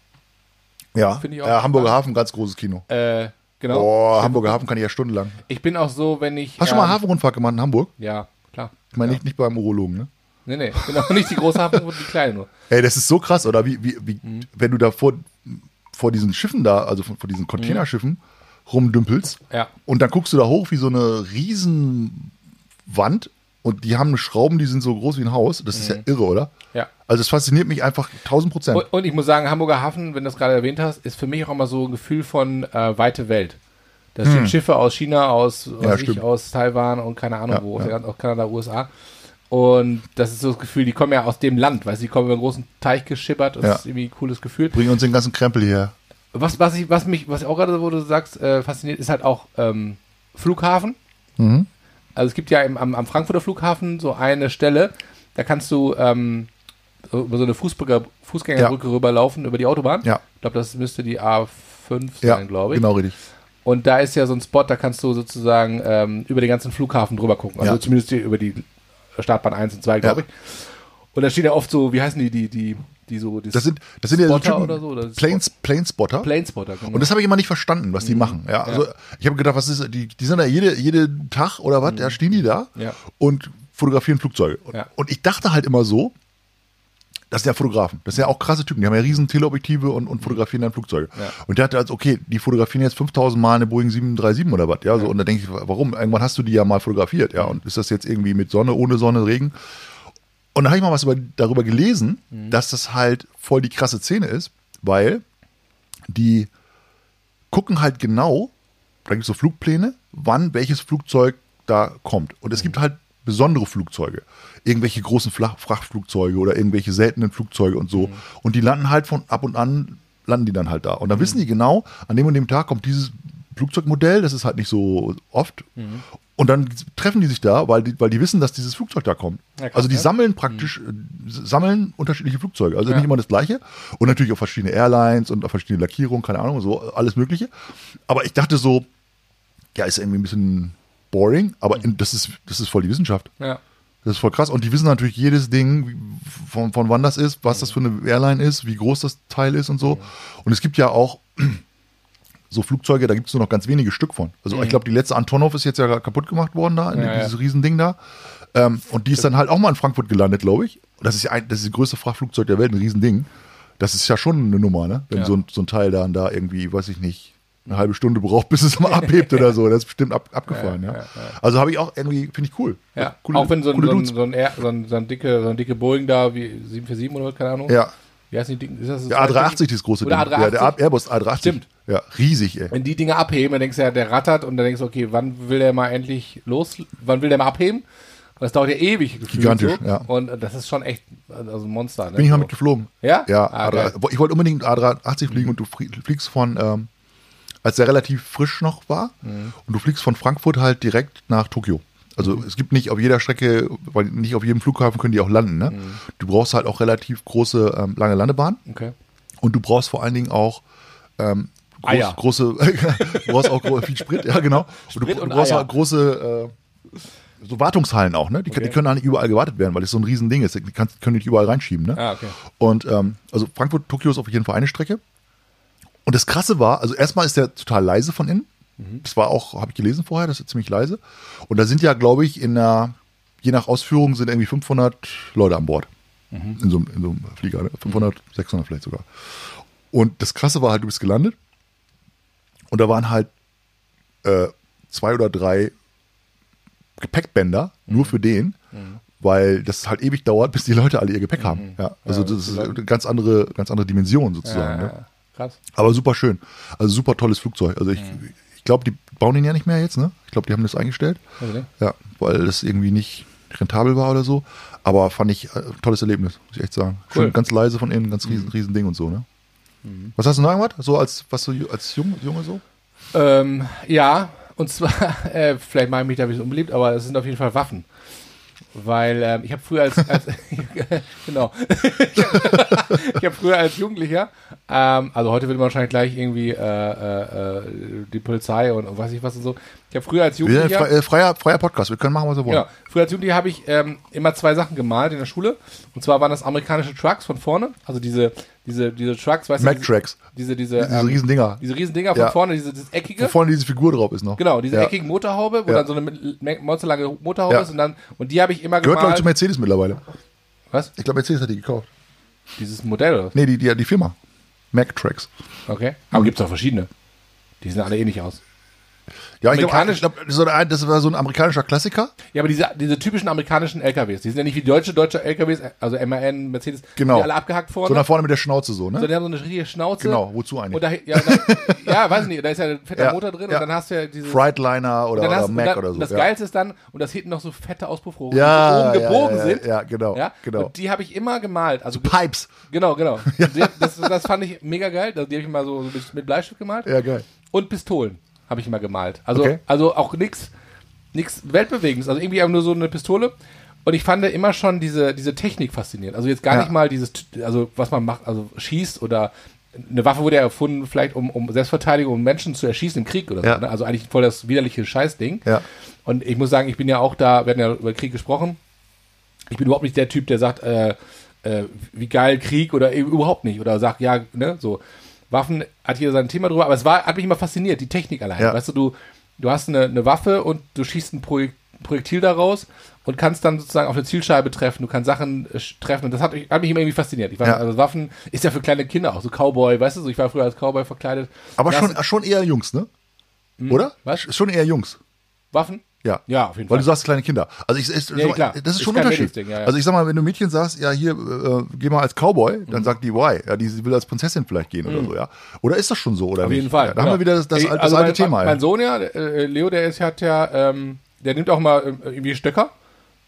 Ja, Finde ich auch äh, Hamburger. Hafen, ganz großes Kino. Äh, genau. Boah, Hamburger Hafen kann ich ja stundenlang. Ich bin auch so, wenn ich. Hast du schon mal ähm, Hafenrundfahrt gemacht in Hamburg? Ja, klar. Ich meine ja. nicht, nicht beim Urologen, ne? Nee, nee, genau. Nicht die große Hafen, die kleine nur. [LAUGHS] Ey, das ist so krass, oder? Wie, wie, wie Mhm. wenn du da vor, vor diesen Schiffen da, also vor, vor diesen Containerschiffen rumdümpelst Mhm. Ja. und dann guckst du da hoch wie so eine riesen Wand und die haben Schrauben, die sind so groß wie ein Haus. Das ist ja irre, oder? Mhm. Ja. Also es fasziniert mich einfach 1000 Prozent. Und, und ich muss sagen, Hamburger Hafen, wenn du das gerade erwähnt hast, ist für mich auch immer so ein Gefühl von äh, weite Welt. Da stehen Schiffe aus China, aus, Hm. Ja, ich, aus Taiwan und keine Ahnung Ja, wo, ja. aus Kanada, USA. Und das ist so das Gefühl, die kommen ja aus dem Land, weißt du, die kommen über einen großen Teich geschippert. Das Ja. ist irgendwie ein cooles Gefühl. Bring uns den ganzen Krempel hierher. Was, was, ich, was mich, was auch gerade, wo du sagst, äh, fasziniert, ist halt auch ähm, Flughafen. Mhm. Also es gibt ja im, am, am Frankfurter Flughafen so eine Stelle, da kannst du ähm, über so eine Fußbürger, Fußgängerbrücke rüberlaufen, über die Autobahn. Ja. Ich glaube, das müsste die A5 Ja, sein, glaube ich. genau richtig. Und da ist ja so ein Spot, da kannst du sozusagen ähm, über den ganzen Flughafen drüber gucken. Also Ja. zumindest über die Startbahn 1 und 2, glaube Ja. ich. Und da stehen ja oft so, wie heißen die, die, die, die so, die Das sind, das sind ja so Spotter Typen, oder so, oder Planes, Planespotter. Planespotter. Genau. Und das habe ich immer nicht verstanden, was die machen. Ja, also ich habe gedacht, was ist, die, die sind da jede, jeden Tag oder was, ja, stehen die da Ja. und fotografieren Flugzeuge. Und, Ja. und ich dachte halt immer so, das sind ja Fotografen, das sind ja auch krasse Typen, die haben ja riesen Teleobjektive und, und fotografieren dann Flugzeuge. Ja. Und ich dachte als, okay, die fotografieren jetzt 5000 Mal eine Boeing 737 oder was, ja, so, und da denke ich, warum? Irgendwann hast du die ja mal fotografiert, ja, und ist das jetzt irgendwie mit Sonne, ohne Sonne, Regen? Und dann habe ich mal was über, darüber gelesen, dass das halt voll die krasse Szene ist, weil die gucken halt genau, da gibt es so Flugpläne, wann welches Flugzeug da kommt. Und es gibt halt besondere Flugzeuge. Irgendwelche großen Frachtflugzeuge oder irgendwelche seltenen Flugzeuge und so. Und die landen halt von ab und an, landen die dann halt da. Und dann wissen die genau, an dem und dem Tag kommt dieses Flugzeugmodell, das ist halt nicht so oft. Und dann treffen die sich da, weil die, weil die wissen, dass dieses Flugzeug da kommt. Ja, krass, also die ja. sammeln praktisch, äh, sammeln unterschiedliche Flugzeuge. Also Ja. nicht immer das gleiche. Und natürlich auch verschiedene Airlines und auch verschiedene Lackierungen, keine Ahnung, so alles Mögliche. Aber ich dachte so, ja, ist irgendwie ein bisschen boring, aber in, das, ist, das ist voll die Wissenschaft. ja. Das ist voll krass. Und die wissen natürlich jedes Ding, von, von wann das ist, was das für eine Airline ist, wie groß das Teil ist und so. Und es gibt ja auch so Flugzeuge, da gibt es nur noch ganz wenige Stück von. Also ich glaube, die letzte Antonov ist jetzt ja kaputt gemacht worden da, Ja, ja. dieses Riesending da. Ähm, und die ist dann halt auch mal in Frankfurt gelandet, glaube ich. Das ist ja ein, das ist das größte Frachtflugzeug der Welt, ein Riesending. Das ist ja schon eine Nummer, ne? Wenn Ja. so, ein, so ein Teil dann da irgendwie, weiß ich nicht, eine halbe Stunde braucht, bis es mal [LAUGHS] abhebt oder so. Das ist bestimmt ab, abgefahren, ja. Ja, ja, Also habe ich auch irgendwie, finde ich cool. Ja, Coole- auch wenn so ein, so, ein, so, ein, so, ein, so, ein dicke, so ein dicke Boeing da, wie 747 oder was, keine Ahnung. Ja, Wie heißen die? Ist das das der A380 ist das große Oder Ding. A380? Ja, der Airbus A380. Stimmt. Ja, riesig, ey. Wenn die Dinge abheben, dann denkst du ja, der rattert und dann denkst du, okay, wann will der mal endlich los, wann will der mal abheben? Das dauert ja ewig. Gigantisch, so. ja. Und das ist schon echt, also ein Monster. Ne? Bin ich mal mitgeflogen. Ja? Ja, Ah, A3, geil. ich wollte unbedingt A380 fliegen und du flie- fliegst von, ähm, als der relativ frisch noch war, Mhm. und du fliegst von Frankfurt halt direkt nach Tokio. Also Mhm. es gibt nicht auf jeder Strecke, weil nicht auf jedem Flughafen können die auch landen. Ne? Mhm. Du brauchst halt auch relativ große, ähm, lange Landebahn Okay. und du brauchst vor allen Dingen auch ähm, groß, Eier. große, [LAUGHS] du brauchst auch viel Sprit, ja genau. Und Sprit du, und du brauchst Eier. auch große äh, so Wartungshallen auch, ne? Die, Okay. die können auch nicht überall gewartet werden, weil das so ein Riesending ist. Die kannst, können nicht überall reinschieben, ne? Ah, okay. Und ähm, also Frankfurt, Tokio ist auf jeden Fall eine Strecke. Und das Krasse war, also erstmal ist der total leise von innen. Das war auch, habe ich gelesen vorher, das ist ziemlich leise. Und da sind ja, glaube ich, in einer, je nach Ausführung sind irgendwie 500 Leute an Bord. In, so, einem- in so einem Flieger, ne? 500, 600 vielleicht sogar. Und das Krasse war halt, du bist gelandet und da waren halt äh, zwei oder drei Gepäckbänder nur für den, weil das halt ewig dauert, bis die Leute alle ihr Gepäck haben. Ja, also Ja, das ist eine ganz andere, ganz andere Dimension sozusagen. ja, Ne? ja. Krass. Aber super schön. Also super tolles Flugzeug. Also ich, Ich glaube, die bauen den ja nicht mehr jetzt, ne? Ich glaube, die haben das eingestellt. Also, Ja, weil das irgendwie nicht rentabel war oder so. Aber fand ich äh, tolles Erlebnis, muss ich echt sagen. Cool. Schön ganz leise von innen, ganz riesen, riesen Ding und so, ne? Was hast du noch irgendwas? So als, was du als Junge, Junge so? Ähm, ja, und zwar, [LAUGHS] äh, vielleicht mache ich mich da ein bisschen unbeliebt, aber es sind auf jeden Fall Waffen. Weil ähm, ich habe früher als, als [LAUGHS] genau, [LAUGHS] ich habe früher als Jugendlicher, ähm, also heute will man wahrscheinlich gleich irgendwie äh, äh, äh, die Polizei und, und weiß ich was und so. Ich habe früher als Jugendlicher, fre äh, freier, freier Podcast, wir können machen, was wir wollen. ja, früher als Jugendlicher habe ich ähm, immer zwei Sachen gemalt in der Schule. Und zwar waren das amerikanische Trucks von vorne, also diese diese diese Trucks, weißt du, Mac diese, Tracks, diese diese diese ähm, riesen Dinger, diese riesen Dinger von Ja. vorne, diese dieses eckige. wo vorne diese Figur drauf ist noch. Genau, diese Ja. eckigen Motorhaube, wo Ja. dann so eine monsterlange Motorhaube ist und dann und die habe ich immer Gehört, glaube ich, gemalt. zu Mercedes mittlerweile. Was? Ich glaube, Mercedes hat die gekauft. Dieses Modell. oder? Nee, die, die, die Firma. Mac Tracks. Okay. Aber gibt's auch verschiedene. Die sehen alle ähnlich aus. Ja, ich glaube, glaub, so ein- das war so ein amerikanischer Klassiker. Ja, aber diese, diese typischen amerikanischen LKWs, die sind ja nicht wie deutsche deutsche LKWs, also MAN, Mercedes, Genau. die alle abgehackt vorne. So nach vorne mit der Schnauze so, ne? So, die haben so eine richtige Schnauze. Genau, wozu eigentlich? Und da, ja, da, ja, weiß nicht, da ist ja ein fetter [LAUGHS] Ja, Motor drin ja. und dann hast du ja dieses. Freightliner oder, oder hast, und Mac dann, oder so. Das. Geilste ist dann, und das hinten noch so fette Auspuffrohre, Ja, die oben gebogen sind. ja, genau, genau. Und die habe ich immer gemalt. Also Pipes. Genau, genau. [LAUGHS] Das, das fand ich mega geil. Die habe ich mal so mit Bleistift gemalt. Ja, geil. Und Pistolen habe ich immer gemalt. Also, Okay. also auch nichts nix Weltbewegendes. Also irgendwie einfach nur so eine Pistole. Und ich fand immer schon diese, diese Technik faszinierend. Also jetzt gar Ja. nicht mal dieses, also was man macht, also schießt oder eine Waffe wurde ja erfunden, vielleicht um, um Selbstverteidigung, um Menschen zu erschießen im Krieg oder Ja. so. Ne? Also eigentlich voll das widerliche Scheißding. Ja. Und ich muss sagen, ich bin ja auch da, wir hatten ja über Krieg gesprochen. Ich bin überhaupt nicht der Typ, der sagt, äh, äh, wie geil Krieg oder eben überhaupt nicht. Oder sagt, ja, ne, so. Waffen hat hier sein Thema drüber, aber es war, hat mich immer fasziniert, die Technik allein. Ja. Weißt du, du, du hast eine, eine Waffe und du schießt ein Projek Projektil daraus und kannst dann sozusagen auf eine Zielscheibe treffen, du kannst Sachen äh, treffen und das hat, mich- hat mich immer irgendwie fasziniert. Ich war, Ja. also Waffen ist ja für kleine Kinder auch, so Cowboy, weißt du, so ich war früher als Cowboy verkleidet. Aber Das- schon, schon eher Jungs, ne? Oder? Was? Schon eher Jungs. Waffen? Ja. Ja, auf jeden Weil Fall. du sagst kleine Kinder. Also ich, ist, Ja, klar. das ist schon ein Unterschied. Ja, ja. Also ich sag mal, wenn du Mädchen sagst, ja hier, äh, geh mal als Cowboy, Mhm. dann sagt die why. Ja, die will als Prinzessin vielleicht gehen oder so, ja. Oder ist das schon so oder Auf nicht? jeden Fall. Ja, da haben wir wieder das, das, das also alte mein, Thema. Mein, Sohn ja, der, äh, Leo, der ist, hat ja, ähm, der nimmt auch mal ähm, irgendwie Stöcker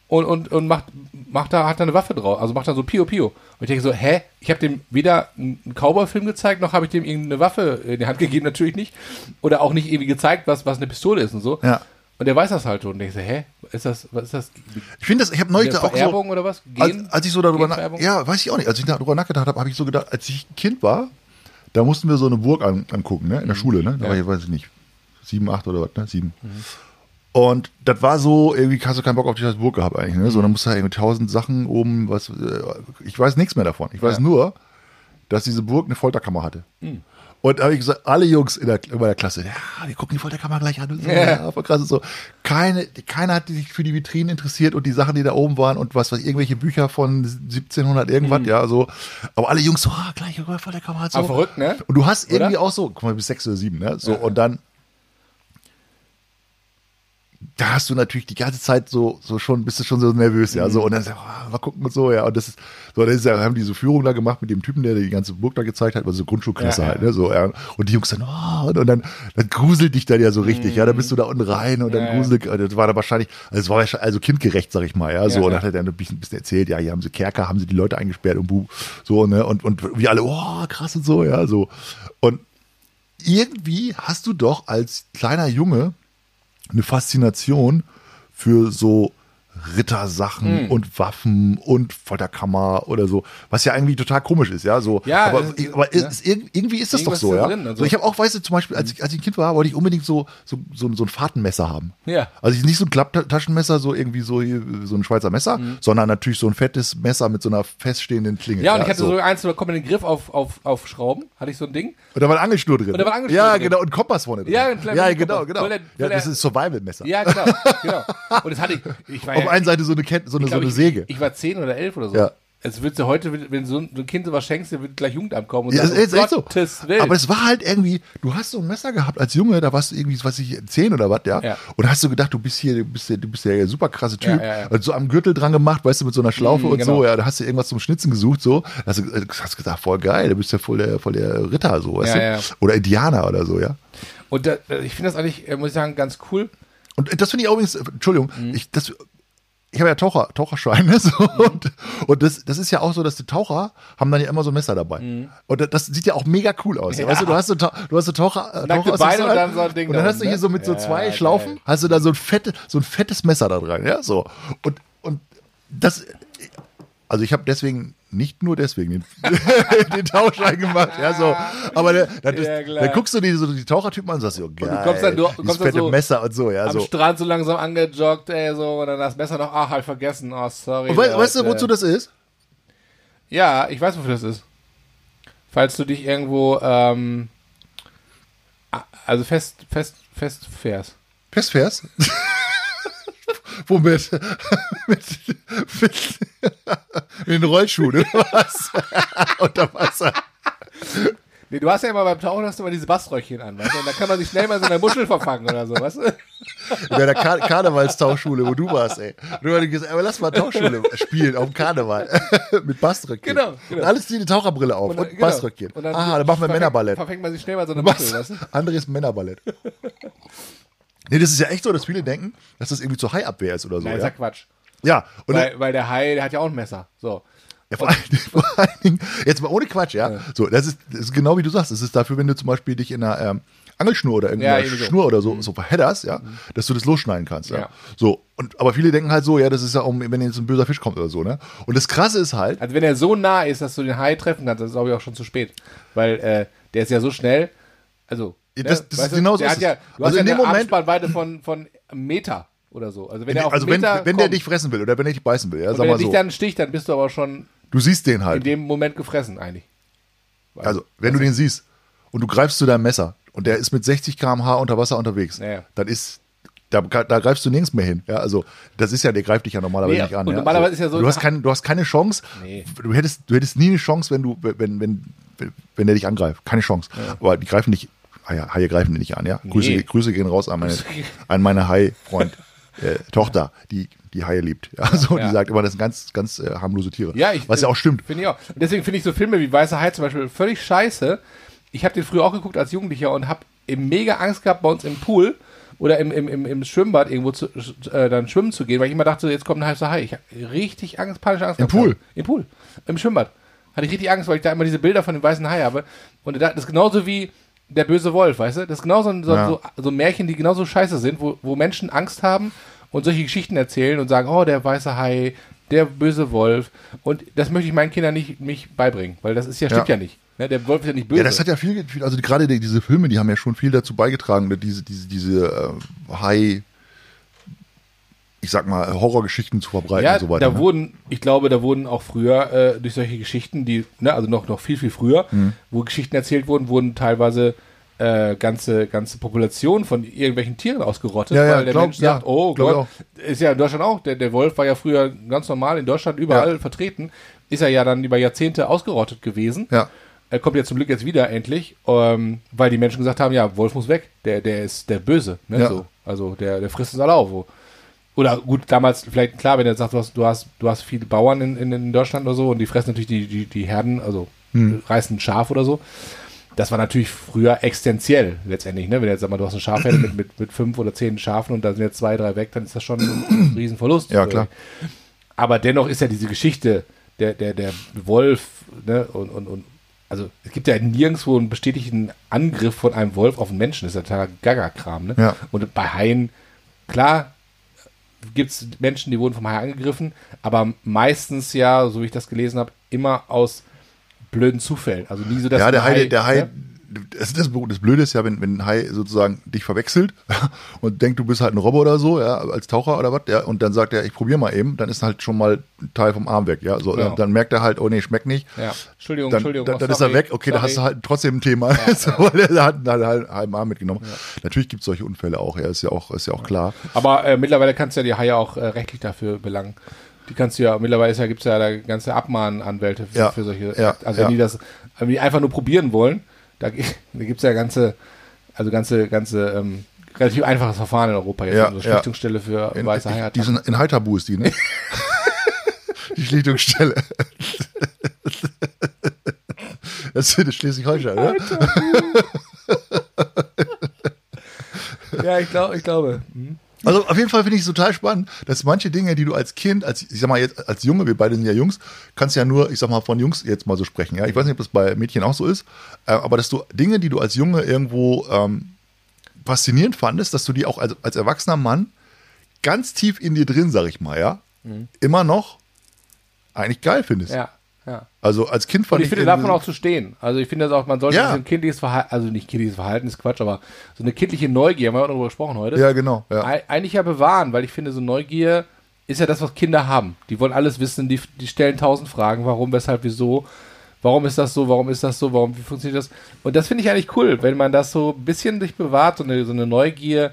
und, und, und macht, macht da, hat da eine Waffe drauf. Also macht da so Pio Pio. Und ich denke so, hä? Ich habe dem weder einen Cowboy-Film gezeigt, noch habe ich dem irgendeine Waffe in die Hand gegeben, natürlich nicht. Oder auch nicht irgendwie gezeigt, was, was eine Pistole ist und so. Ja. Und der weiß das halt schon. Und ich so, hä? Ist das, was ist das? Ich finde das, ich habe neulich da auch so, oder was? als, Gen- als ich so darüber nach, ja, weiß ich auch nicht, als ich darüber nachgedacht habe, habe ich so gedacht, als ich ein Kind war, da mussten wir so eine Burg an, angucken, ne, in der Schule, ne, da Ja. war ich, weiß ich nicht, sieben, acht oder was, ne, sieben. Und das war so, irgendwie hast du keinen Bock auf die Burg gehabt eigentlich, ne, so, dann musst du halt irgendwie tausend Sachen oben, was, äh, ich weiß nichts mehr davon. Ich weiß Ja. nur, dass diese Burg eine Folterkammer hatte. Und da habe ich gesagt, alle Jungs in, der, in meiner Klasse, ja, wir gucken die Folterkammer gleich an. Und so, Ja. ja, voll krass und so. Keine, keiner hat sich für die Vitrinen interessiert und die Sachen, die da oben waren und was weiß irgendwelche Bücher von 1700 irgendwas, ja, so. Aber alle Jungs so, ah, gleich Folterkammer. So. Aber verrückt, ne? Und du hast irgendwie Oder? auch so, guck mal, bis sechs oder sieben, ne? So, und dann, da hast du natürlich die ganze Zeit so, so schon, bist du schon so nervös, ja, so, und dann, oh, mal gucken und so, ja, und das ist, so, dann ist ja, haben die so Führung da gemacht mit dem Typen, der die ganze Burg da gezeigt hat, also so Grundschulklasse Ja, halt, ne, so, ja, und die Jungs dann, oh, und, und dann, dann gruselt dich dann ja so richtig, ja, dann bist du da unten rein und dann Ja, gruselt, und das war dann wahrscheinlich, also es war ja also kindgerecht, sag ich mal, ja, so, und dann hat er dann ein bisschen, bisschen erzählt, ja, hier haben sie Kerker, haben sie die Leute eingesperrt und buh, so, ne, und, und wir alle, oh, krass und so, ja, so, und irgendwie hast du doch als kleiner Junge eine Faszination für so Rittersachen Hm. und Waffen und Folterkammer oder so, was ja irgendwie total komisch ist, ja, so. Ja, aber, ist- aber ne? ist, irg- irgendwie ist das Irgendwas doch so, ja. drin, also- so, ich habe auch, weißt du, zum Beispiel, als ich, als ich ein Kind war, wollte ich unbedingt so, so, so, so ein Fahrtenmesser haben. Ja. Also ich nicht so ein Klapptaschenmesser, so irgendwie so, so ein Schweizer Messer, sondern natürlich so ein fettes Messer mit so einer feststehenden Klinge. Mhm. Ja, und ich hatte so, eins, da kommt man den Griff auf, auf, auf Schrauben, hatte ich so ein Ding. Und da war eine Angelschnur drin. Und da war eine Angelschnur ja, drin. genau, und Kompass vorne drin. Ja, ein ja Kompass. genau, genau. Voll der- ja, voll das ist Survival-Messer. Ja, genau, genau. Und das hatte ich, ich war ja, einer Seite so eine, Kette, so eine, ich so glaub, eine ich, Säge. Ich war zehn oder elf oder so. Ja. Es würdest du heute, wenn so ein so Kind sowas schenkst, dann wird gleich Jugendamt kommen und Ja, sagen, ist echt so. Gottes Willen. Aber es war halt irgendwie, du hast so ein Messer gehabt als Junge, da warst du irgendwie, was weiß ich, zehn oder was, ja? Ja. Und hast du gedacht, du bist hier, du bist ja, du bist ja der super krasse Typ. Ja, ja, ja. Und so am Gürtel dran gemacht, weißt du, mit so einer Schlaufe Mhm, und genau. so, ja, da hast du irgendwas zum Schnitzen gesucht, so. Hast du äh, hast gedacht, voll geil, du bist ja voll der, voll der Ritter, so, weißt Ja, du? ja. Oder Indianer oder so, ja. Und da, ich finde das eigentlich, äh, muss ich sagen, ganz cool. Und das finde ich auch übrigens, äh, Entschuldigung, Mhm. ich, das, ich habe ja Taucher, Taucherschein, ne, [LAUGHS] so, Mhm. und, und das, das ist ja auch so, dass die Taucher haben dann ja immer so ein Messer dabei. Und das- das sieht ja auch mega cool aus. Ja. Mhm. Ja. Weißt du, du hast so, du hast so Taucher, äh, Taucheraccessoire Beine und dann so ein Ding Und dann da hast du hier ne? so mit so Ja, zwei geil. Schlaufen, hast du da so ein, fette, so ein fettes Messer da dran, ja, so. Und, und das, also ich habe deswegen, nicht nur deswegen den, [LAUGHS] den Tauchschein gemacht, ja, so. Aber der, das ist, Ja, dann guckst du dir so die Tauchertypen an und sagst so, geil, kommst dann- du kommst dann fette so Messer und so, ja, Am so. Strand so langsam angejoggt, ey, so, und dann das Messer noch, ach, halt vergessen, oh, sorry. Und wei weißt du, wozu das ist? Ja, ich weiß, wofür das ist. Falls du dich irgendwo, ähm, also fest, fest, fest fährst. Festfährst? [LAUGHS] Womit? [LAUGHS] mit, mit, [LAUGHS] mit den Rollschuhen, oder was? [LAUGHS] Unter Wasser. Nee, du hast ja immer beim Tauchen hast du immer diese Baströckchen an, weißt du? Und da kann man sich schnell mal so in der Muschel verfangen oder so, weißt du? Bei der Kar Karnevalstauchschule, wo du warst, ey. Und du hast gesagt, aber lass mal Tauchschule spielen auf dem Karneval. mit Baströckchen. Genau, genau. Und alles die eine Taucherbrille auf und, dann- genau. Baströckchen. Und dann Aha, dann machen wir Männerballett. Verfängt man sich schnell mal so eine Was? Muschel, weißt du? Anderes Männerballett. Nee, das ist ja echt so, dass viele denken, dass das irgendwie zur Haiabwehr ist oder so. Nein, ist ja? ja Quatsch. ja, und Weil, weil der Hai, der hat ja auch ein Messer. So. Ja, vor, allen, [LAUGHS] vor allen Dingen, jetzt mal ohne Quatsch, ja. So, das ist, das ist genau wie du sagst. Das ist dafür, wenn du zum Beispiel dich in einer ähm, Angelschnur oder irgendeiner Ja, irgendwie so. Schnur oder so, so verhedderst, ja, dass du das losschneiden kannst. Ja. Ja. So, und aber viele denken halt so, ja, das ist ja um, wenn jetzt ein böser Fisch kommt oder so, ne? Und das krasse ist halt, Also wenn er so nah ist, dass du den Hai treffen kannst, das ist glaube ich auch schon zu spät. Weil äh, der ist ja so schnell, also Ja, das- das ist du, genau so der ist hat ja, du Also hast ja in dem Moment- Abspannweite von, von Meter oder so. Also wenn er auf also wenn, wenn der kommt, dich fressen will oder wenn er dich beißen will, ja, sag wenn er mal dich so. dann sticht, dann bist du aber schon Du siehst den in halt. dem Moment gefressen eigentlich. Also, wenn du den siehst und du greifst zu deinem Messer und der ist mit 60 km/h unter Wasser unterwegs, Ja, ja. dann ist da, da greifst du nirgends mehr hin. Ja, also das ist ja, der greift dich ja normalerweise Nee, nicht an. und ja. normalerweise also, ist ja so- Du hast, kein, du hast keine Chance. Nee. Du hättest, du hättest nie eine Chance, wenn du, wenn, wenn, wenn, wenn der dich angreift. Keine Chance. Aber die greifen dich, Haie, Haie greifen dich nicht an, ja. Grüße, Nee. Grüße gehen raus an meine, an meine Hai-Freund. Äh, Tochter, die die Haie liebt. Ja, so, Ja. die sagt immer, das sind ganz, ganz äh, harmlose Tiere. Ja, ich, Was ja auch stimmt. Finde ich auch. Und deswegen finde ich so Filme wie Weißer Hai zum Beispiel völlig scheiße. Ich habe den früher auch geguckt als Jugendlicher und habe mega Angst gehabt, bei uns im Pool oder im, im, im, im Schwimmbad irgendwo zu, äh, dann schwimmen zu gehen, weil ich immer dachte, jetzt kommt ein heißer Hai. Ich habe richtig Angst, panische Angst. Im gehabt. Pool? Im Pool. Im Schwimmbad. Hatte ich richtig Angst, weil ich da immer diese Bilder von dem weißen Hai habe. Und da- das ist genauso wie der böse Wolf, weißt du? Das ist genauso so, Ja. so, so Märchen, die genauso scheiße sind, wo, wo Menschen Angst haben und solche Geschichten erzählen und sagen, oh, der weiße Hai, der böse Wolf. Und das möchte ich meinen Kindern nicht mich beibringen, weil das ist ja, stimmt Ja. ja, nicht. Ne? Der Wolf ist ja nicht böse. Ja, das hat ja viel, also gerade die, diese Filme, die haben ja schon viel dazu beigetragen, ne, diese, diese, diese äh, High, ich sag mal, Horrorgeschichten zu verbreiten ja, und so weiter. da ne? wurden, ich glaube, da wurden auch früher äh, durch solche Geschichten, die, ne, also noch, noch viel, viel früher, Mhm. wo Geschichten erzählt wurden, wurden teilweise äh, ganze, ganze Populationen von irgendwelchen Tieren ausgerottet, Ja, ja, weil der glaub- Mensch sagt, oh Gott, ist ja in Deutschland auch, der, der Wolf war ja früher ganz normal in Deutschland überall vertreten, ist er ja dann über Jahrzehnte ausgerottet gewesen. Ja. Er kommt ja zum Glück jetzt wieder endlich, ähm, weil die Menschen gesagt haben, ja, Wolf muss weg, der, der ist der Böse, ne, so. Also der, der frisst uns alle auf. Wo. Oder gut, damals vielleicht klar, wenn er sagt, du hast, du hast, du hast viele Bauern in, in, in Deutschland oder so und die fressen natürlich die, die, die Herden, also Hm. reißen ein Schaf oder so. Das war natürlich früher existenziell letztendlich, ne? Wenn jetzt sag mal, du hast eine Schafherde mit, mit, mit fünf oder zehn Schafen und da sind jetzt zwei, drei weg, dann ist das schon ein [CLEARS THROAT] Riesenverlust. Ja, klar. Aber dennoch ist ja diese Geschichte, der, der, der Wolf, ne, und, und, und also es gibt ja nirgendwo einen bestätigten Angriff von einem Wolf auf einen Menschen, das ist ja totaler Gaga-Kram, ne? Ja. Und bei Haien, klar, gibt es Menschen, die wurden vom Hai angegriffen, aber meistens ja, so wie ich das gelesen habe, immer aus blöden Zufällen. Also nie so, dass Ja, der ein Hai, der Hai, ne? Das, das, das Blöde ist ja, wenn, wenn ein Hai sozusagen dich verwechselt [LAUGHS] und denkt, du bist halt ein Robber oder so, ja, als Taucher oder was, ja, und dann sagt er, ich probiere mal eben, dann ist halt schon mal ein Teil vom Arm weg, ja, so, Ja. Dann, dann merkt er halt, oh nee, schmeckt nicht. Ja, Entschuldigung, Dann, Entschuldigung. dann, oh, dann ist er sorry, weg, okay, da sorry. hast du halt trotzdem ein Thema, [LAUGHS] so, weil er hat einen halben, halben Arm mitgenommen. Natürlich gibt es solche Unfälle auch, ja, ist ja auch, ist ja auch klar. Aber äh, mittlerweile kannst du ja die Haie auch äh, rechtlich dafür belangen. Die kannst du ja, mittlerweile ja, gibt es ja da ganze Abmahnanwälte für, Ja, für solche. ja, also wenn ja. die das wenn die einfach nur probieren wollen, da, [LAUGHS] da gibt es ja ganze, also ganze, ganze ähm, relativ einfaches Verfahren in Europa jetzt. Ja, also ja. Schlichtungsstelle für In, weiße die sind in Heiterbu ist die, ne? [LAUGHS] die Schlichtungsstelle. Das ist in Schleswig-Holstein, oder? [LAUGHS] Ja, ich, glaub, ich glaube. Mhm. Also auf jeden Fall finde ich es total spannend, dass manche Dinge, die du als Kind, als ich sag mal jetzt als Junge, wir beide sind ja Jungs, kannst ja nur, ich sag mal von Jungs jetzt mal so sprechen. Ja, ich weiß nicht, ob das bei Mädchen auch so ist, äh, aber dass du Dinge, die du als Junge irgendwo ähm, faszinierend fandest, dass du die auch als, als erwachsener Mann ganz tief in dir drin, sag ich mal, ja, immer noch eigentlich geil findest. Ja, ja. Also als Kind fand Und ich finde, davon auch zu stehen. Also ich finde das auch, man sollte Ja. so ein kindliches Verhalten, also nicht kindliches Verhalten ist Quatsch, aber so eine kindliche Neugier, haben wir auch darüber gesprochen heute, Ja, genau. Ja. Ei- eigentlich ja bewahren, weil ich finde, so Neugier ist ja das, was Kinder haben. Die wollen alles wissen, die, die stellen tausend Fragen, warum, weshalb, wieso, warum ist das so, warum ist das so, warum, wie funktioniert das? Und das finde ich eigentlich cool, wenn man das so ein bisschen sich bewahrt, so eine, so eine Neugier,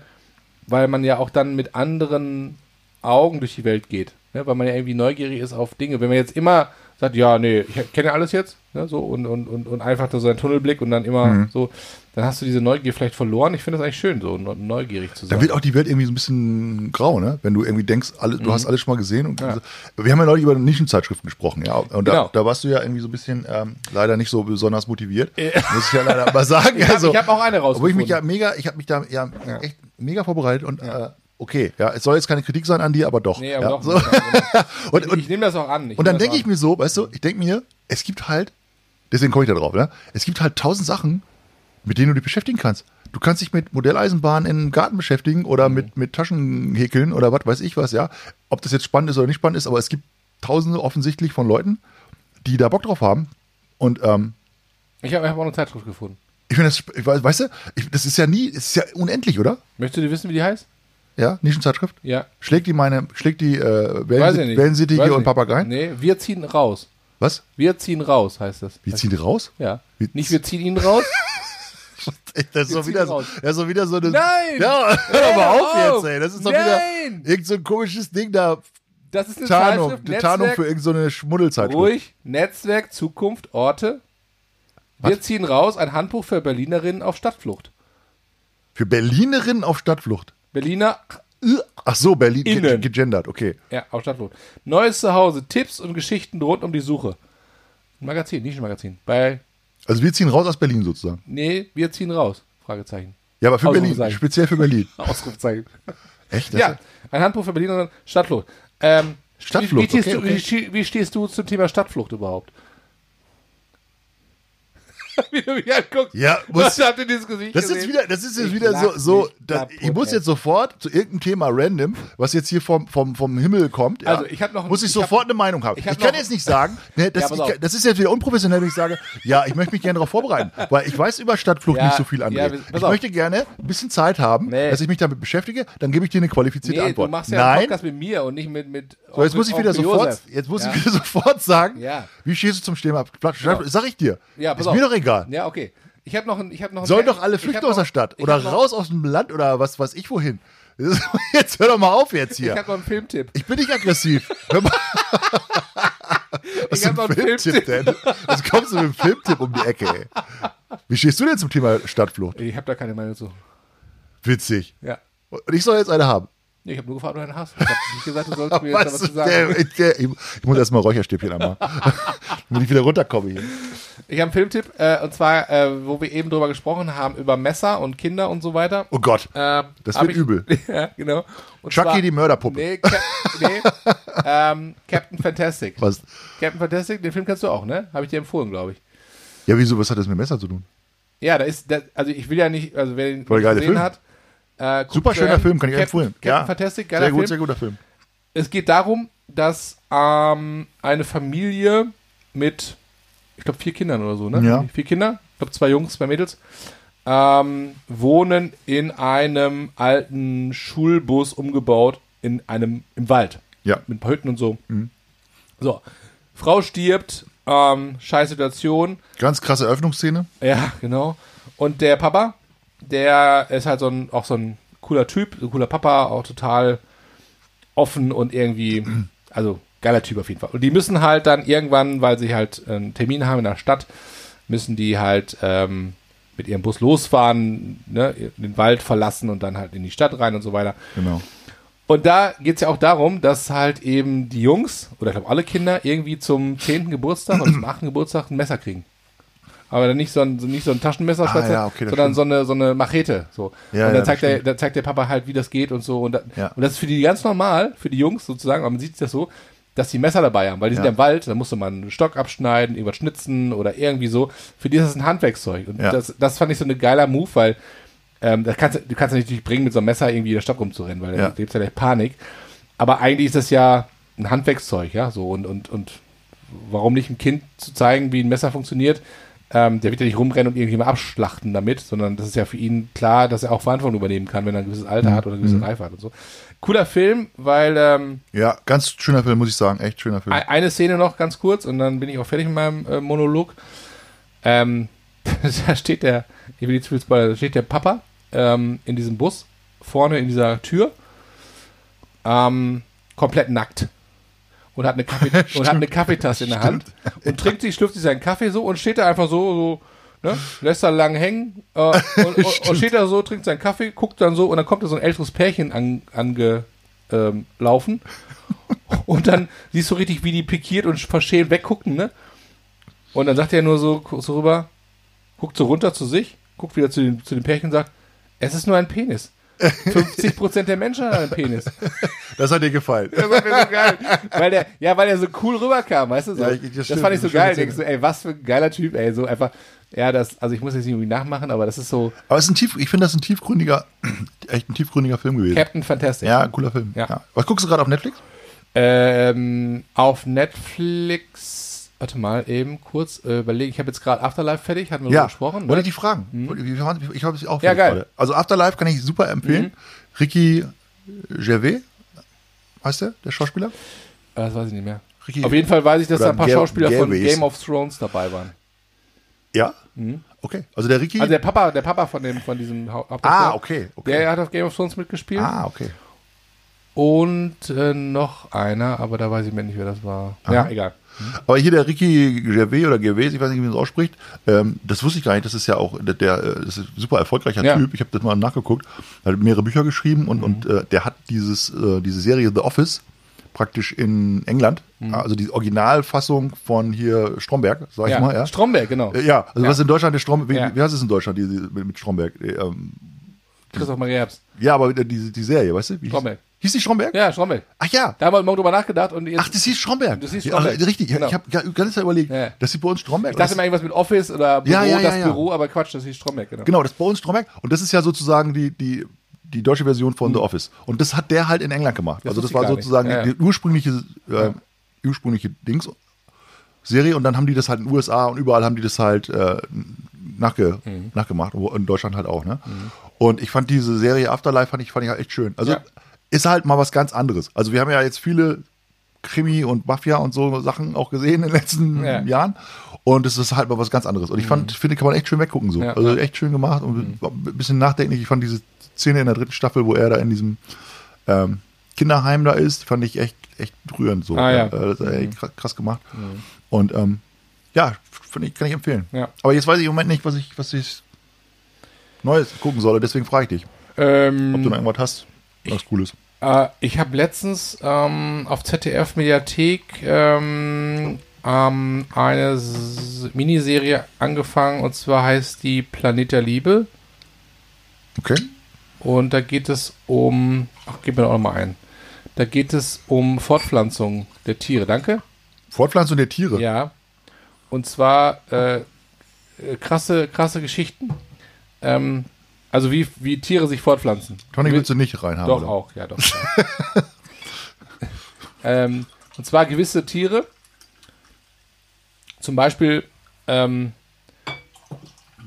weil man ja auch dann mit anderen Augen durch die Welt geht. Ne? Weil man ja irgendwie neugierig ist auf Dinge. Wenn man jetzt immer sagt, ja, nee, ich kenne ja alles jetzt, ne? so und, und, und, und einfach so ein Tunnelblick und dann immer Mhm. so, dann hast du diese Neugier vielleicht verloren. Ich finde das eigentlich schön, so ne- neugierig zu sein. Da wird auch die Welt irgendwie so ein bisschen grau, ne? Wenn du irgendwie denkst, alle, du hast alles schon mal gesehen. Und Mhm. Ja. Wir haben ja neulich über Nischenzeitschriften gesprochen, ja. Und da, Genau. da warst du ja irgendwie so ein bisschen ähm, leider nicht so besonders motiviert. Muss ich ja leider mal sagen. [LAUGHS] Ich habe also, hab auch eine obwohl ich rausgefunden. mich ja mega, ich habe mich da ja, echt mega vorbereitet und äh, okay, ja, es soll jetzt keine Kritik sein an dir, aber doch. Nee, aber ja, doch. so. nicht. [LAUGHS] und, ich ich nehme das auch an. und dann denke ich mir so, weißt du, ich denke mir, es gibt halt, deswegen komme ich da drauf, ne? Es gibt halt tausend Sachen, mit denen du dich beschäftigen kannst. Du kannst dich mit Modelleisenbahn im Garten beschäftigen oder mit, mit Taschenhäkeln oder was weiß ich was, ja. Ob das jetzt spannend ist oder nicht spannend ist, aber es gibt tausende offensichtlich von Leuten, die da Bock drauf haben. Und ähm, Ich habe hab auch eine Zeitschrift gefunden. ich finde das, ich weiß, weißt du, ich, das ist ja nie, es ist ja unendlich, oder? Möchtest du wissen, wie die heißt? Ja, Nischenzeitschrift? Ja. Schlägt die meine, schlägt die äh, ich und. Papageien? Nee, wir ziehen raus. Was? Wir ziehen raus, heißt das. Wie ziehen raus? Ja. Wie- Nicht wir ziehen ihn raus. [LAUGHS] Das ist Wir doch wieder so, raus. ja, so wieder so eine. Nein! Ja, [LAUGHS] hör doch mal auf auf! jetzt, ey. Das ist doch Nein! wieder irgend so ein komisches Ding da. Das ist eine Tarnung, eine Tarnung für irgendeine so Schmuddelzeitschrift. Ruhig. Netzwerk, Zukunft, Orte. Wir Was? ziehen raus ein Handbuch für Berlinerinnen auf Stadtflucht. Für Berlinerinnen auf Stadtflucht. Berliner, Ach so, Berlin Innen. gegendert, okay. ja, auf Stadtflucht. Neues Zuhause, Tipps und Geschichten rund um die Suche. Ein Magazin, Nischenmagazin. Bei, Also wir ziehen raus aus Berlin sozusagen. nee, wir ziehen raus. Fragezeichen. Ja, aber für Berlin, speziell für Berlin. [LAUGHS] Ausrufezeichen. Echt? Das Ja, ein Handbuch für Berliner Stadtflucht. Ähm, Stadtflucht, Wie, wie, stehst okay, du, okay. Wie, wie stehst du zum Thema Stadtflucht überhaupt? [LAUGHS] wie du mich anguckst. Ja, Was muss, habt ihr dieses Gesicht das ist gesehen? wieder, das ist jetzt Ich wieder so, so da, ich muss jetzt sofort zu irgendeinem Thema random, was jetzt hier vom, vom, vom Himmel kommt, ja, Also, ich hab noch- muss ich, ich sofort hab- eine Meinung haben. ich Ich, kann noch- jetzt nicht sagen, [LAUGHS] ne, das, Ja, ich, das ist jetzt wieder unprofessionell, wenn ich sage, ja, ich möchte mich gerne darauf vorbereiten, [LAUGHS] weil ich weiß über Stadtflucht Ja, nicht so viel, André. ich auf. möchte gerne ein bisschen Zeit haben, Nee. dass ich mich damit beschäftige, dann gebe ich dir eine qualifizierte Nee, Antwort. du machst ja einen Nein, Podcast mit mir und nicht mit. mit so, jetzt muss ich wieder sofort, jetzt muss ja. ich wieder sofort sagen, Ja. wie stehst du zum Thema Stadtflucht? Sag ich dir. Ja, pass ist auf. mir doch egal. Ja, okay. Ich habe noch ein. Ich hab noch ein Sollen doch alle ich flüchten aus der Stadt ich oder raus aus dem Land oder was weiß ich wohin. [LAUGHS] Jetzt hör doch mal auf jetzt Ich hier. habe noch einen Filmtipp. Ich bin nicht aggressiv. Hör mal. [LAUGHS] Was Ich hab ist ein einen Filmtipp denn? Was kommst du mit einem Filmtipp um die Ecke, ey? Wie stehst du denn zum Thema Stadtflucht? Ich habe da keine Meinung zu. Witzig. Ja. Und ich soll jetzt eine haben. Nee, ich habe nur gefragt, ob du einen hast. Ich habe nicht gesagt, du sollst [LAUGHS] mir jetzt was zu sagen. der, der, ich, ich muss erstmal Räucherstäbchen anmachen. [LAUGHS] Damit ich wieder runterkomme hier. Ich habe einen Filmtipp, äh, und zwar, äh, wo wir eben drüber gesprochen haben, über Messer und Kinder und so weiter. Oh Gott. Ähm, Das wird ich, übel. [LAUGHS] ja, genau. Und Chucky die Mörderpuppe. Nee, Cap nee ähm, Captain Fantastic. Was? Captain Fantastic, den Film kennst du auch, ne? Habe ich dir empfohlen, glaube ich. Ja, wieso? Was hat das mit Messer zu tun? Ja, da ist, da, also ich will ja nicht, also wer den gesehen Film. hat, äh, Super schöner. Film, kann ich Captain, empfehlen. Captain Ja. Fantastic, geiler Sehr gut, Film. sehr guter Film. Es geht darum, dass ähm, eine Familie mit, ich glaube, vier Kindern oder so, ne? Ja. Vier Kinder, ich glaube, zwei Jungs, zwei Mädels, ähm, wohnen in einem alten Schulbus umgebaut in einem, im Wald. Ja. Mit ein paar Hütten und so. So. Frau stirbt, ähm, scheiß Situation. Ganz krasse Öffnungsszene. Ja, genau. Und der Papa, der ist halt so ein, auch so ein cooler Typ, so ein cooler Papa, auch total offen und irgendwie, [CLEARS THROAT] also geiler Typ auf jeden Fall. Und die müssen halt dann irgendwann, weil sie halt einen Termin haben in der Stadt, müssen die halt ähm, mit ihrem Bus losfahren, ne, den Wald verlassen und dann halt in die Stadt rein und so weiter. Genau. Und da geht es ja auch darum, dass halt eben die Jungs, oder ich glaube alle Kinder, irgendwie zum 10. Geburtstag oder zum 8. Geburtstag ein Messer kriegen. Aber dann nicht so ein, so- nicht so ein Taschenmesser, Ah, ja, okay, sondern stimmt. so eine, so eine Machete. So. Ja, und dann ja, zeigt, der, dann zeigt der Papa halt, wie das geht und so. Und, da, und das ist für die ganz normal, für die Jungs sozusagen, aber man sieht das so, dass die Messer dabei haben, weil die sind Ja. im Wald, da musste man einen Stock abschneiden, irgendwas schnitzen oder irgendwie so. Für die ist das ein Handwerkszeug. Und das, das fand ich so ein geiler Move, weil ähm, das kannst, du- kannst ja nicht bringen, mit so einem Messer irgendwie in der Stadt rumzurennen, weil Ja. da gibt's ja gleich Panik. Aber eigentlich ist das ja ein Handwerkszeug, ja, so und, und, und warum nicht einem Kind zu zeigen, wie ein Messer funktioniert? Ähm, der wird ja nicht rumrennen und irgendjemand abschlachten damit, sondern das ist ja für ihn klar, dass er auch Verantwortung übernehmen kann, wenn er ein gewisses Alter hat oder eine gewisse Reife hat und so. Cooler Film, weil ähm, Ja, ganz schöner Film, muss ich sagen. Echt schöner Film. Ei- Eine Szene noch ganz kurz und dann bin ich auch fertig mit meinem äh, Monolog. Ähm, [LAUGHS] da steht der, ich will nicht zu viel spoilern, da steht der Papa ähm, in diesem Bus, vorne in dieser Tür, ähm, komplett nackt. Und hat eine, Kaffee [LAUGHS] und hat eine Kaffeetasse in der Hand und trinkt sich, schlürft sich seinen Kaffee so und steht da einfach so, so ne, lässt da lang hängen äh, [LAUGHS] und, und, und steht da so, trinkt seinen Kaffee, guckt dann so und dann kommt da so ein älteres Pärchen an, angelaufen ähm, laufen. [LAUGHS] Und dann siehst du richtig, wie die pikiert und verschämt weggucken, ne? Und dann sagt er nur so, so rüber, guckt so runter zu sich, guckt wieder zu dem, zu dem Pärchen und sagt, es ist nur ein Penis. 50% der Menschen haben einen Penis. Das hat dir gefallen. Das war mir so geil. Weil der, ja, weil er so cool rüberkam, weißt du? So. Ja, ich- das das, stimmt, fand ich so geil. Denkst du, ey, was für ein geiler Typ, ey, so einfach, ja, das, also ich muss jetzt nicht irgendwie nachmachen, aber das ist so Aber es ist ein tief, ich finde das ein tiefgründiger, [CLEARS THROAT] echt ein tiefgründiger Film gewesen. Captain Fantastic. Ja, cooler Film. Ja. Was guckst du gerade auf Netflix? Ähm, auf Netflix, warte mal, eben kurz äh, überlegen. Ich habe jetzt gerade Afterlife fertig, hatten wir Ja, gesprochen. wollte Ne? ich dich fragen. Wollte- fand- Ich habe es auch Ja, geil. Mhm. gerade. Also Afterlife kann ich super empfehlen. Ricky Gervais, heißt der, der Schauspieler? Äh, Das weiß ich nicht mehr. Ricky, Auf jeden Fall weiß ich, dass da ein paar Ger- Schauspieler von Gervais. Game of Thrones dabei waren. Ja? Okay. Also der Ricky. Mhm. Also der Papa, der Papa von dem, von diesem Hau- ah, Hauptdarsteller, okay. okay. Der hat auf Game of Thrones mitgespielt. ah, okay. Und äh, noch einer, aber da weiß ich mir nicht, wer das war. Ja, egal. Aber hier der Ricky Gervais oder Gervais, ich weiß nicht, wie man das ausspricht, ähm, das wusste ich gar nicht. Das ist ja auch der, der äh, das ist ein super erfolgreicher Ja. Typ. Ich habe das mal nachgeguckt. Er hat mehrere Bücher geschrieben und, und äh, der hat dieses, äh, diese Serie The Office praktisch in England, also die Originalfassung von hier Stromberg, sag ich Ja. mal, ja. Stromberg, genau. Äh, Ja, also Ja. was in Deutschland der Strom, wie, wie heißt es in Deutschland die, die, mit, Stromberg? Äh, Ähm, Christoph Maria Herbst. ja, aber die, die Serie, weißt du? Stromberg. Hieß die Stromberg? Ja, Stromberg. Ach ja. Da haben wir morgen drüber nachgedacht und jetzt. Ach, das hieß Stromberg. Das hieß Ja, Stromberg. richtig, Genau. ich habe ganz Zeit überlegt, Ja. dass sie bei uns Stromberg ich dachte immer irgendwas mit Office oder Büro, Ja, ja, ja, das ja. Büro, aber Quatsch, das hieß Stromberg, genau. Genau, das ist bei uns Stromberg. Und das ist ja sozusagen die, die, die deutsche Version von The Office. Und das hat der halt in England gemacht. Das also das war sozusagen Ja, ja. die ursprüngliche, äh, ursprüngliche Dings, Serie. Und dann haben die das halt in den USA und überall haben die das halt äh, nachge, Mhm. nachgemacht. In Deutschland halt auch, ne? Und ich fand diese Serie Afterlife fand ich, fand ich halt echt schön. Also Ja. Ist halt mal was ganz anderes. Also wir haben ja jetzt viele Krimi und Mafia und so Sachen auch gesehen in den letzten Ja. Mhm. Jahren. Und es ist halt mal was ganz anderes. Und ich fand, finde, kann man echt schön weggucken so. Ja, also. Mhm. echt schön gemacht und war ein bisschen nachdenklich. Ich fand diese Szene in der dritten Staffel, wo er da in diesem ähm, Kinderheim da ist, fand ich echt, echt rührend so. Ah, ja. Äh, Das ist echt krass, krass gemacht. Und ähm, ja, finde ich, kann ich empfehlen. Ja. Aber jetzt weiß ich im Moment nicht, was ich, was ich Neues gucken soll. Deswegen frage ich dich, Ähm, ob du noch irgendwas hast, was Cooles. Äh, ich habe letztens ähm, auf ZDF Mediathek ähm, ähm, eine S Miniserie angefangen und zwar heißt die Planet der Liebe Okay. und da geht es um, ach, gib mir noch mal ein. Da geht es um Fortpflanzung der Tiere. Danke. Fortpflanzung der Tiere. Ja. Und zwar äh, äh, krasse, krasse Geschichten. Ähm, also wie, wie Tiere sich fortpflanzen. Tonic Wie- willst du nicht reinhaben? Doch, oder? auch, ja, doch. [LAUGHS] ähm, und zwar gewisse Tiere, zum Beispiel, ähm,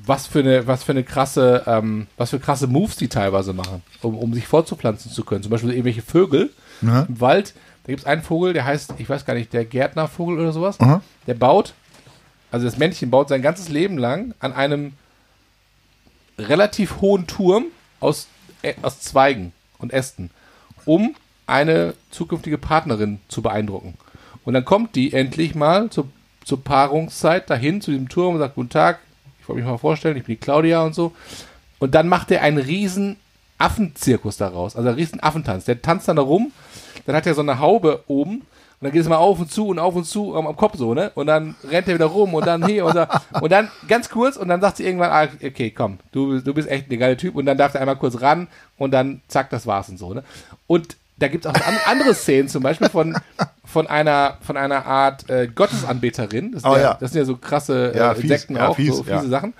was für eine, was für eine krasse, ähm, was für krasse Moves die teilweise machen, um, um sich fortzupflanzen zu können. Zum Beispiel irgendwelche Vögel Aha. im Wald. Da gibt es einen Vogel, der heißt, ich weiß gar nicht, der Gärtnervogel oder sowas. Aha. Der baut, also das Männchen baut sein ganzes Leben lang an einem relativ hohen Turm aus, äh, aus Zweigen und Ästen, um eine zukünftige Partnerin zu beeindrucken. Und dann kommt die endlich mal zur, zur Paarungszeit dahin zu diesem Turm und sagt, guten Tag, ich wollte mich mal vorstellen, ich bin die Claudia und so. Und dann macht er einen riesen Affenzirkus daraus, also einen riesen Affentanz. Der tanzt dann da rum, dann hat er so eine Haube oben und dann geht es mal auf und zu und auf und zu am, am Kopf so, ne? Und dann rennt er wieder rum und dann hier und da. Und dann ganz kurz und dann sagt sie irgendwann, ah, okay, komm, du, du bist echt ein geiler Typ. Und dann darf er einmal kurz ran und dann zack, das war's und so, ne? Und da gibt es auch an, andere Szenen, zum Beispiel von, von, einer, von einer Art äh, Gottesanbeterin. Das, sind Oh, ja, ja. das sind ja so krasse äh, Ja, fies, Insekten ja, auch, fies, so fiese. Sachen.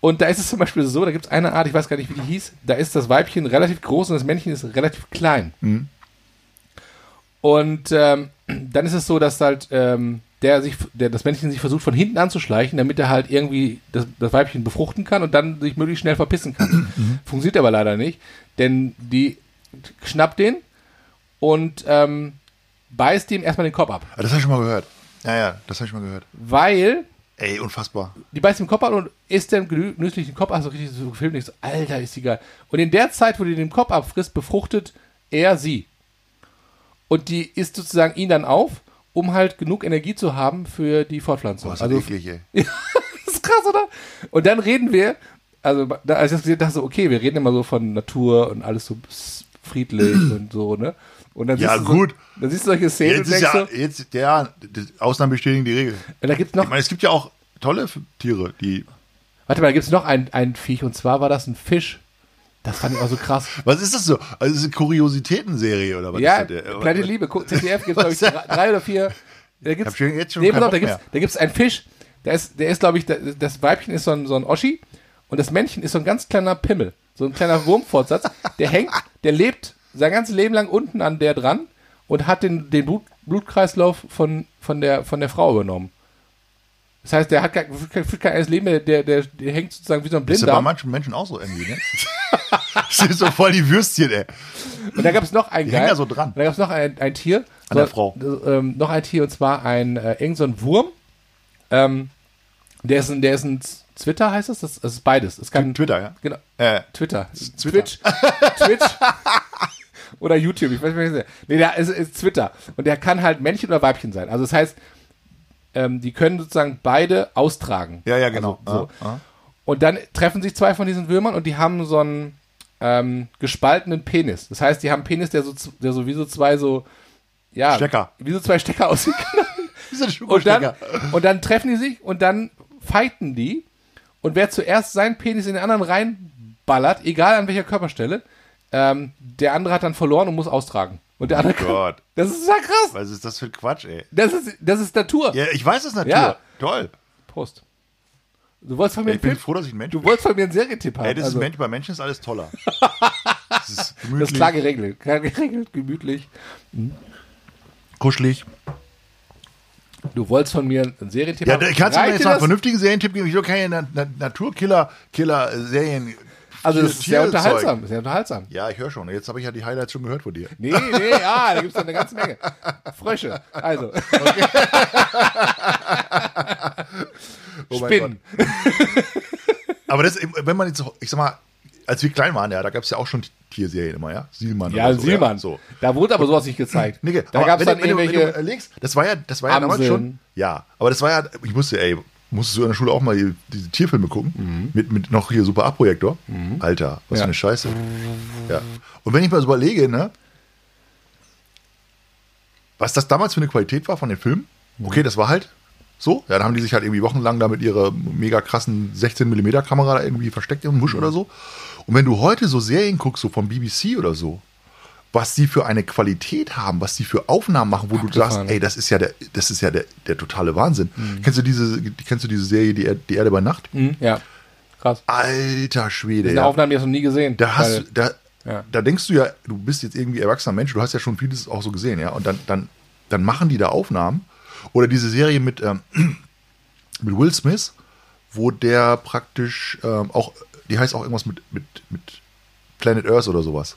Und da ist es zum Beispiel so, da gibt es eine Art, ich weiß gar nicht, wie die hieß, da ist das Weibchen relativ groß und das Männchen ist relativ klein. Mhm. Und ähm, dann ist es so, dass halt ähm, der sich, der, das Männchen sich versucht von hinten anzuschleichen, damit er halt irgendwie das, das Weibchen befruchten kann und dann sich möglichst schnell verpissen kann. Mhm. Funktioniert aber leider nicht, denn die schnappt den und ähm, beißt ihm erstmal den Kopf ab. Ah, Das habe ich schon mal gehört. Ja, ja, das habe ich schon mal gehört. Weil Ey, unfassbar. die beißt ihm den Kopf ab und isst dann genüsslich den Kopf ab, so richtig so gefilmt. Ich so, Alter, ist die geil. Und in der Zeit, wo die den Kopf abfrisst, befruchtet er sie. Und die isst sozusagen ihn dann auf, um halt genug Energie zu haben für die Fortpflanzung. Boah, ist das also, eklig, ey. das ist krass, oder? Und dann reden wir, also da, als ich das gesehen dachte so, okay, wir reden immer so von Natur und alles so friedlich [CLEARS THROAT] und so, ne? Und dann Ja, siehst du gut. So, dann siehst du solche Szenen Jetzt ist ja, so, jetzt, ja, Ausnahmen bestätigen die Regel. da gibt's noch, Ich meine, es gibt ja auch tolle Tiere, die. warte mal, da gibt's noch ein, ein Viech und zwar war das ein Fisch. Das fand ich auch so krass. Was ist das so? Also, ist eine Kuriositätenserie oder was Ja, ist das? denn? Planet Liebe, ZDF gibt es, glaube ich, drei, oder vier. Da gibt's, schon jetzt schon nee, pass auf, da gibt's, da gibt's einen Fisch, der ist, der ist, glaube ich, da- das Weibchen ist so ein, so ein Oschi und das Männchen ist so ein ganz kleiner Pimmel, so ein kleiner Wurmfortsatz, der hängt, der lebt sein ganzes Leben lang unten an der dran und hat den, den Blut, Blutkreislauf von, von, der, von der Frau übernommen. Das heißt, der hat führt führt kein eigenes Leben mehr, der, der, der hängt sozusagen wie so ein Das ist ja bei manchen Menschen auch so irgendwie, ne? [LAUGHS] das sind so voll die Würstchen, ey. Und da gab es noch ein hängen da so dran. Da gab es noch ein, ein Tier. An der Frau. Ähm, noch ein Tier und zwar ein äh, irgend so ein Wurm. Ähm, der ist ein, der ist ein Twitter heißt das? Das, das ist beides. Es kann Twitter, ja. genau Äh, Twitter, Twitter. Twitch, [LAUGHS] Twitch oder YouTube. Ich weiß nicht. Nee, der ist, ist Twitter und der kann halt Männchen oder Weibchen sein. Also das heißt, ähm, die können sozusagen beide austragen. ja, ja, genau. Also, so. Ah, ah. Und dann treffen sich zwei von diesen Würmern und die haben so einen ähm, gespaltenen Penis. Das heißt, die haben einen Penis, der so, der so wie so zwei so, ja, Stecker. wie so zwei Stecker [LAUGHS] aussieht. Und, dann, und dann treffen die sich und dann fighten die. Und wer zuerst seinen Penis in den anderen reinballert, egal an welcher Körperstelle, ähm, der andere hat dann verloren und muss austragen. Und der andere kann, Gott. Das ist ja krass. Was ist das für ein Quatsch, ey? Das ist, das ist Natur. Ja, ich weiß es natürlich. Ja. Toll. Prost. Du wolltest von mir Ich einen bin Film, froh, dass ich ein Mensch du bin. wolltest von mir einen Serientipp haben. Ey, das Also- ist Mensch, bei Menschen ist alles toller. [LAUGHS] Das ist Das ist gemütlich, klar geregelt. Klar geregelt, gemütlich. kuschelig. Du wolltest von mir einen Serientipp Ja, haben. da kannst du mir jetzt mal einen vernünftigen Serientipp geben. Ich will keine Na Na Naturkiller, Killer-Serien. Also, das ist sehr unterhaltsam. Sehr unterhaltsam. Ja, ich höre schon. Jetzt habe ich ja die Highlights schon gehört von dir. Nee, nee, [LAUGHS] ja, da gibt es eine ganze Menge. Frösche. Also, [LAUGHS] [LAUGHS] Oh mein Spinnen. Aber das, wenn man jetzt, ich sag mal, als wir klein waren, ja, da gab es ja auch schon Tierserien immer, ja? Sielmann Ja, oder so. Sielmann. Ja, so. Da wurde aber sowas nicht gezeigt. Nee, da gab es wenn dann du- wenn du- Wenn du irgendwelche. überlegst, das war ja, das war ja damals schon. Ja, aber das war ja, ich musste, ey, musstest du in der Schule auch mal die, diese Tierfilme gucken? Mit, mit noch hier Super A-Projektor? Alter, was Ja. für eine Scheiße. Ja. Und wenn ich mal so überlege, ne, was das damals für eine Qualität war von den Filmen, okay, das war halt so. Ja, dann haben die sich halt irgendwie wochenlang da mit ihrer mega krassen 16mm Kamera da irgendwie versteckt im Busch oder so. Und wenn du heute so Serien guckst, so vom BBC oder so, was die für eine Qualität haben, was die für Aufnahmen machen, wo du Abgefahren, sagst, ne? ey, das ist ja der, das ist ja der, der totale Wahnsinn. Kennst du diese, kennst du diese Serie Die, Er- die Erde bei Nacht? Hm, ja, krass. Alter Schwede. Diese Ja. Aufnahmen, die hast du noch nie gesehen. Da hast du, da, Ja. da denkst du ja, du bist jetzt irgendwie erwachsener Mensch, du hast ja schon vieles auch so gesehen, ja. Und dann, dann, dann machen die da Aufnahmen. Oder diese Serie mit, ähm, [CLEARS THROAT] mit Will Smith, wo der praktisch ähm, auch, die heißt auch irgendwas mit, mit, mit Planet Earth oder sowas.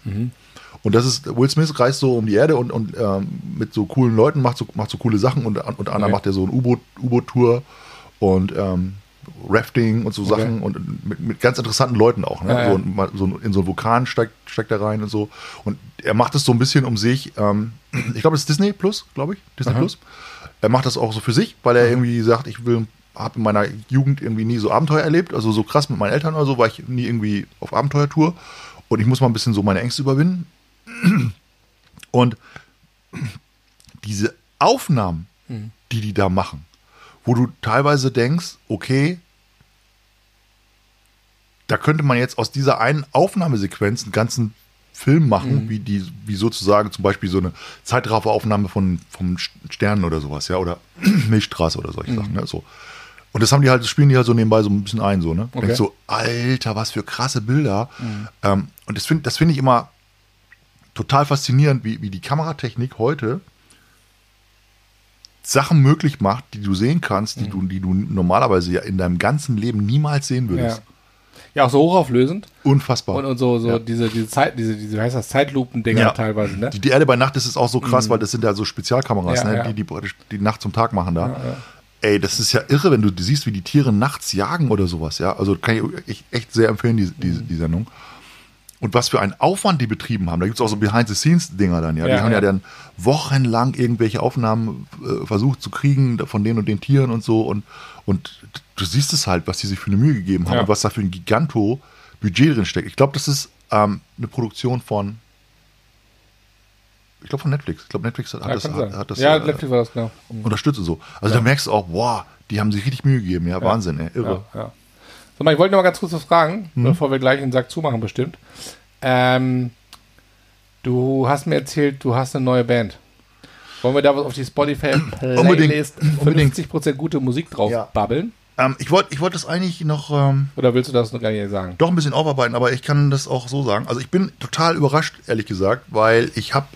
Und das ist, Will Smith reist so um die Erde und, und ähm, mit so coolen Leuten macht so, macht so coole Sachen und unter anderem Okay. macht er so ein U-Boot, U-Boot-Tour und ähm, Rafting und so Okay. Sachen und mit, mit ganz interessanten Leuten auch. Ne? Ja, ja. So, mal so in so einen Vulkan steigt, steigt er rein und so. Und er macht es so ein bisschen um sich. Ähm, ich glaube, das ist Disney Plus, glaube ich. Disney Aha. Plus. Er macht das auch so für sich, weil er irgendwie sagt, ich will, habe in meiner Jugend irgendwie nie so Abenteuer erlebt, also so krass mit meinen Eltern oder so, war ich nie irgendwie auf Abenteuertour. Und ich muss mal ein bisschen so meine Ängste überwinden. [CLEARS THROAT] Und diese Aufnahmen, die die da machen, wo du teilweise denkst, okay, da könnte man jetzt aus dieser einen Aufnahmesequenz einen ganzen Film machen, wie die, wie sozusagen zum Beispiel so eine Zeitrafferaufnahme von vom Sternen oder sowas, ja, oder [CLEARS THROAT] Milchstraße oder solche Sachen, ne, so. Und das haben die halt, das spielen die halt so nebenbei so ein bisschen ein, so, ne? Okay. Denkst so, Alter, was für krasse Bilder. Ähm, und das finde das finde ich immer total faszinierend, wie, wie die Kameratechnik heute Sachen möglich macht, die du sehen kannst, die, du, die du normalerweise ja in deinem ganzen Leben niemals sehen würdest. Ja. ja, auch so hochauflösend. Unfassbar. Und, und so, so Ja. diese, diese Zeit, diese, diese, wie heißt das, Zeitlupen-Dinger Ja. teilweise, ne? Die, die Erde bei Nacht ist auch so krass, weil das sind ja so Spezialkameras, ne? Die, die praktisch die Nacht zum Tag machen da. Ey, das ist ja irre, wenn du siehst, wie die Tiere nachts jagen oder sowas, ja. Also kann ich echt, echt sehr empfehlen, die, die, die Sendung. Und was für einen Aufwand die betrieben haben. Da gibt es auch so Behind-the-Scenes-Dinger dann, ja. Ja, die haben ja. ja. dann wochenlang irgendwelche Aufnahmen äh, versucht zu kriegen von den und den Tieren und so. Und, und du siehst es halt, was die sich für eine Mühe gegeben haben Ja. und was da für ein Giganto-Budget drin steckt. Ich glaube, das ist ähm, eine Produktion von, ich glaube von Netflix. Ich glaube, Netflix hat, Ja, das, hat, hat das ja, äh, Netflix war das, genau. unterstützt und so. Also da merkst du auch, wow, die haben sich richtig Mühe gegeben. Ja, Wahnsinn, ey, irre. Ja, So, mal, ich wollte noch mal ganz kurz was fragen, Hm? bevor wir gleich den Sack zumachen, bestimmt. Ähm, du hast mir erzählt, du hast eine neue Band. Wollen wir da was auf die Spotify-Playlist Unbedingt, unbedingt. 50% gute Musik drauf Ja. babbeln? Ähm, ich wollte ich wollt das eigentlich noch ähm, Oder willst du das noch gar nicht sagen? doch ein bisschen aufarbeiten, aber ich kann das auch so sagen. Also ich bin total überrascht, ehrlich gesagt, weil ich habe,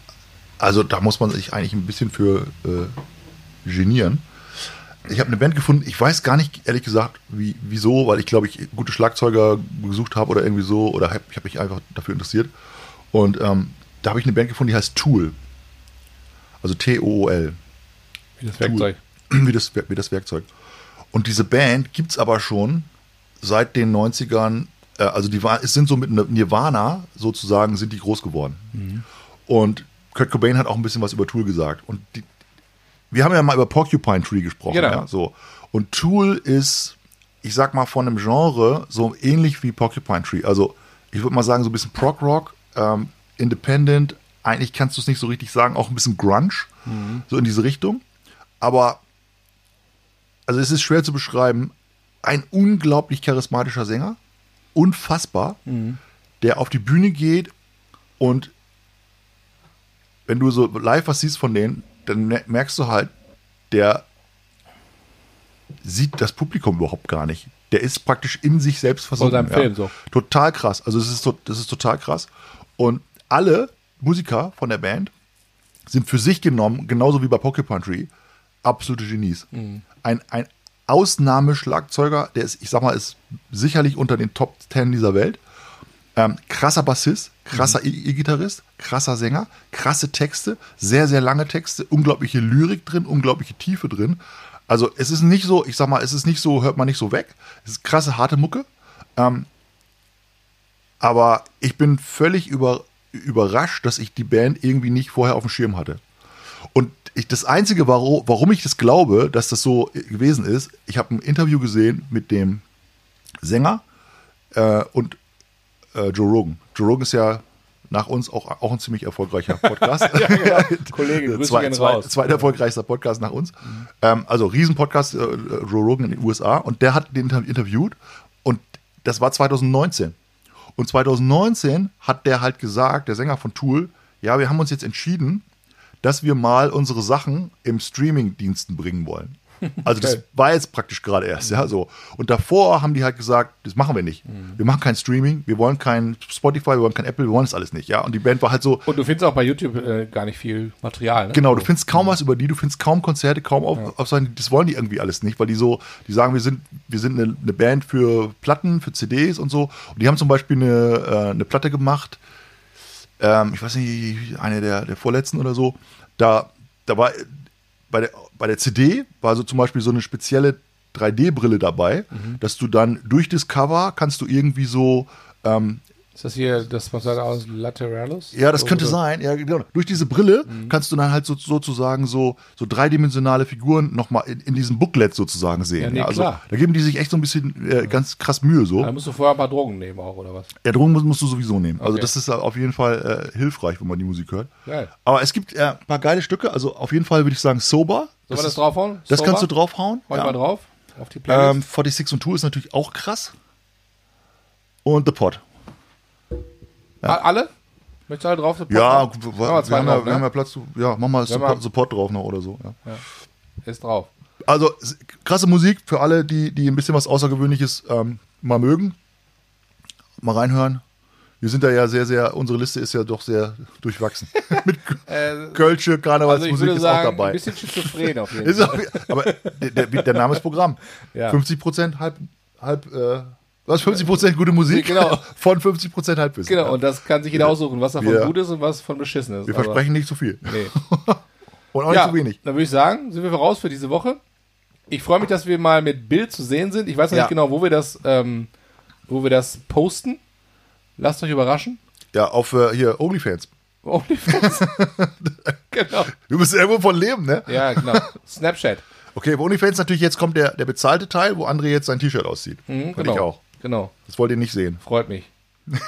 also da muss man sich eigentlich ein bisschen für äh, genieren. Ich habe eine Band gefunden, ich weiß gar nicht, ehrlich gesagt, wie, wieso, weil ich glaube, ich gute Schlagzeuger gesucht habe oder irgendwie so, oder hab, ich habe mich einfach dafür interessiert. Und ähm, da habe ich eine Band gefunden, die heißt Tool. Also T-O-O-L. Wie das Werkzeug. [CLEARS THROAT] wie das, wie das Werkzeug. Und diese Band gibt es aber schon seit den 90ern, äh, also die war, es sind so mit Nirvana sozusagen, sind die groß geworden. Und Kurt Cobain hat auch ein bisschen was über Tool gesagt. Und die, wir haben ja mal über Porcupine Tree gesprochen. Genau. Ja, so. Und Tool ist, ich sag mal, von einem Genre so ähnlich wie Porcupine Tree. Also ich würde mal sagen, so ein bisschen Prog Rock, ähm, Independent, eigentlich kannst du es nicht so richtig sagen, auch ein bisschen Grunge, so in diese Richtung. Aber also es ist schwer zu beschreiben, ein unglaublich charismatischer Sänger, unfassbar, der auf die Bühne geht und wenn du so live was siehst von denen, dann mer- merkst du halt, der sieht das Publikum überhaupt gar nicht. Der ist praktisch in sich selbst versunken. seinem Film so. Total krass. Also es ist, to- das ist total krass. Und alle Musiker von der Band sind für sich genommen, genauso wie bei Porcupine Tree, absolute Genies. Ein, ein Ausnahmeschlagzeuger, der ist, ich sag mal, ist sicherlich unter den Top 10 dieser Welt. Ähm, krasser Bassist, krasser E- E-Gitarrist, krasser Sänger, krasse Texte, sehr, sehr lange Texte, unglaubliche Lyrik drin, unglaubliche Tiefe drin. Also es ist nicht so, ich sag mal, es ist nicht so, hört man nicht so weg. Es ist krasse, harte Mucke. Ähm, aber ich bin völlig über, überrascht, dass ich die Band irgendwie nicht vorher auf dem Schirm hatte. Und ich, das Einzige, warum, warum ich das glaube, dass das so gewesen ist, ich habe ein Interview gesehen mit dem Sänger äh, und äh, Joe Rogan. Joe Rogan ist ja nach uns auch, auch ein ziemlich erfolgreicher [LAUGHS] Podcast. [LAUGHS] Kollege, Grüße Zwei, gehen zwei, raus. zweiterfolgreichster Podcast nach uns. Ähm, also Riesenpodcast, äh, Joe Rogan in den USA. Und der hat den inter- interviewt. Und das war 2019. Und 2019 hat der halt gesagt, der Sänger von Tool, ja, wir haben uns jetzt entschieden, dass wir mal unsere Sachen im Streaming-Diensten bringen wollen. Also das war jetzt praktisch gerade erst, ja, so. Und davor haben die halt gesagt, das machen wir nicht. Wir machen kein Streaming, wir wollen kein Spotify, wir wollen kein Apple, wir wollen das alles nicht, ja. Und die Band war halt so, Und du findest auch bei YouTube äh, gar nicht viel Material, ne? Genau, du findest kaum was über die, du findest kaum Konzerte, kaum auf, auf sein, das wollen die irgendwie alles nicht, weil die so, die sagen, wir sind, wir sind eine, eine Band für Platten, für CDs und so. Und die haben zum Beispiel eine, äh, eine Platte gemacht, ähm, ich weiß nicht, eine der, der vorletzten oder so. Da, da war bei der, bei der CD war so zum Beispiel so eine spezielle 3D-Brille dabei, dass du dann durch das Cover kannst du irgendwie so ähm, Ist das hier das, was sagt aus Lateralis? Ja, das könnte Oder- sein. Ja, genau. Durch diese Brille kannst du dann halt so, sozusagen so, so dreidimensionale Figuren nochmal in, in diesem Booklet sozusagen sehen. Ja, nee, also klar. da geben die sich echt so ein bisschen äh, ganz krass Mühe so. Da musst du vorher ein paar Drogen nehmen auch, oder was? Ja, Drogen musst, musst du sowieso nehmen. Also Okay. das ist auf jeden Fall äh, hilfreich, wenn man die Musik hört. Geil. Aber es gibt äh, ein paar geile Stücke. Also auf jeden Fall würde ich sagen Sober. Wir das ist- draufhauen? Das Sober? kannst du draufhauen. Hau Ja. mal drauf. Auf die Playlist. Ähm, 46 und 2 ist natürlich auch krass. Und The Pot. Ah, Alle? Möchtest du alle drauf? Ja, Machen gut, wir wir, zwei haben drauf, ja, wir ne? haben ja Platz. zu- Ja, mach mal Wir haben- Support, Support drauf noch oder so. Ja. Ist drauf. Also krasse Musik für alle, die, die ein bisschen was Außergewöhnliches ähm, mal mögen. Mal reinhören. Wir sind da ja sehr, sehr, unsere Liste ist ja doch sehr durchwachsen. [LAUGHS] Mit Äh, Kölsche, also Karnevalsmusik würde ist auch sagen, ein dabei. bisschen schizophren auf [LAUGHS] jeden Ist Fall. auch, aber der, der, der Name ist Programm. Ja. 50 Prozent halb, halb, äh, was 50 Prozent gute Musik Genau. [LAUGHS] von 50 Prozent Halbwissen. Genau, und das kann sich jeder aussuchen, was davon Wir- gut ist und was von beschissen ist. Wir Aber- versprechen nicht zu viel. Nee. [LAUGHS] Und auch ja, nicht zu wenig. dann würde ich sagen, sind wir raus für diese Woche. Ich freue mich, dass wir mal mit Bild zu sehen sind. Ich weiß noch Ja. nicht genau, wo wir das, ähm, wo wir das posten. Lasst euch überraschen. Ja, auf äh, hier OnlyFans. OnlyFans. [LAUGHS] genau. Du bist irgendwo von leben, ne? Ja, genau. Snapchat. Okay, bei OnlyFans natürlich jetzt kommt der, der bezahlte Teil, wo André jetzt sein T-Shirt auszieht. Mhm, genau. ich auch. Genau. Das wollt ihr nicht sehen. Freut mich. [LAUGHS]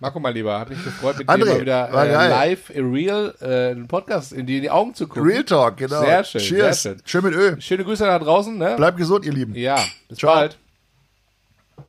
Marco, mal lieber, hat mich gefreut, mit André, dir mal wieder äh, live, äh, real, äh, einen Podcast in die, in die Augen zu gucken. Real Talk, genau. Sehr schön, Cheers. sehr schön. Schön mit Ö. Schöne Grüße da draußen, ne? Bleibt gesund, ihr Lieben. Ja, bis Ciao. bald.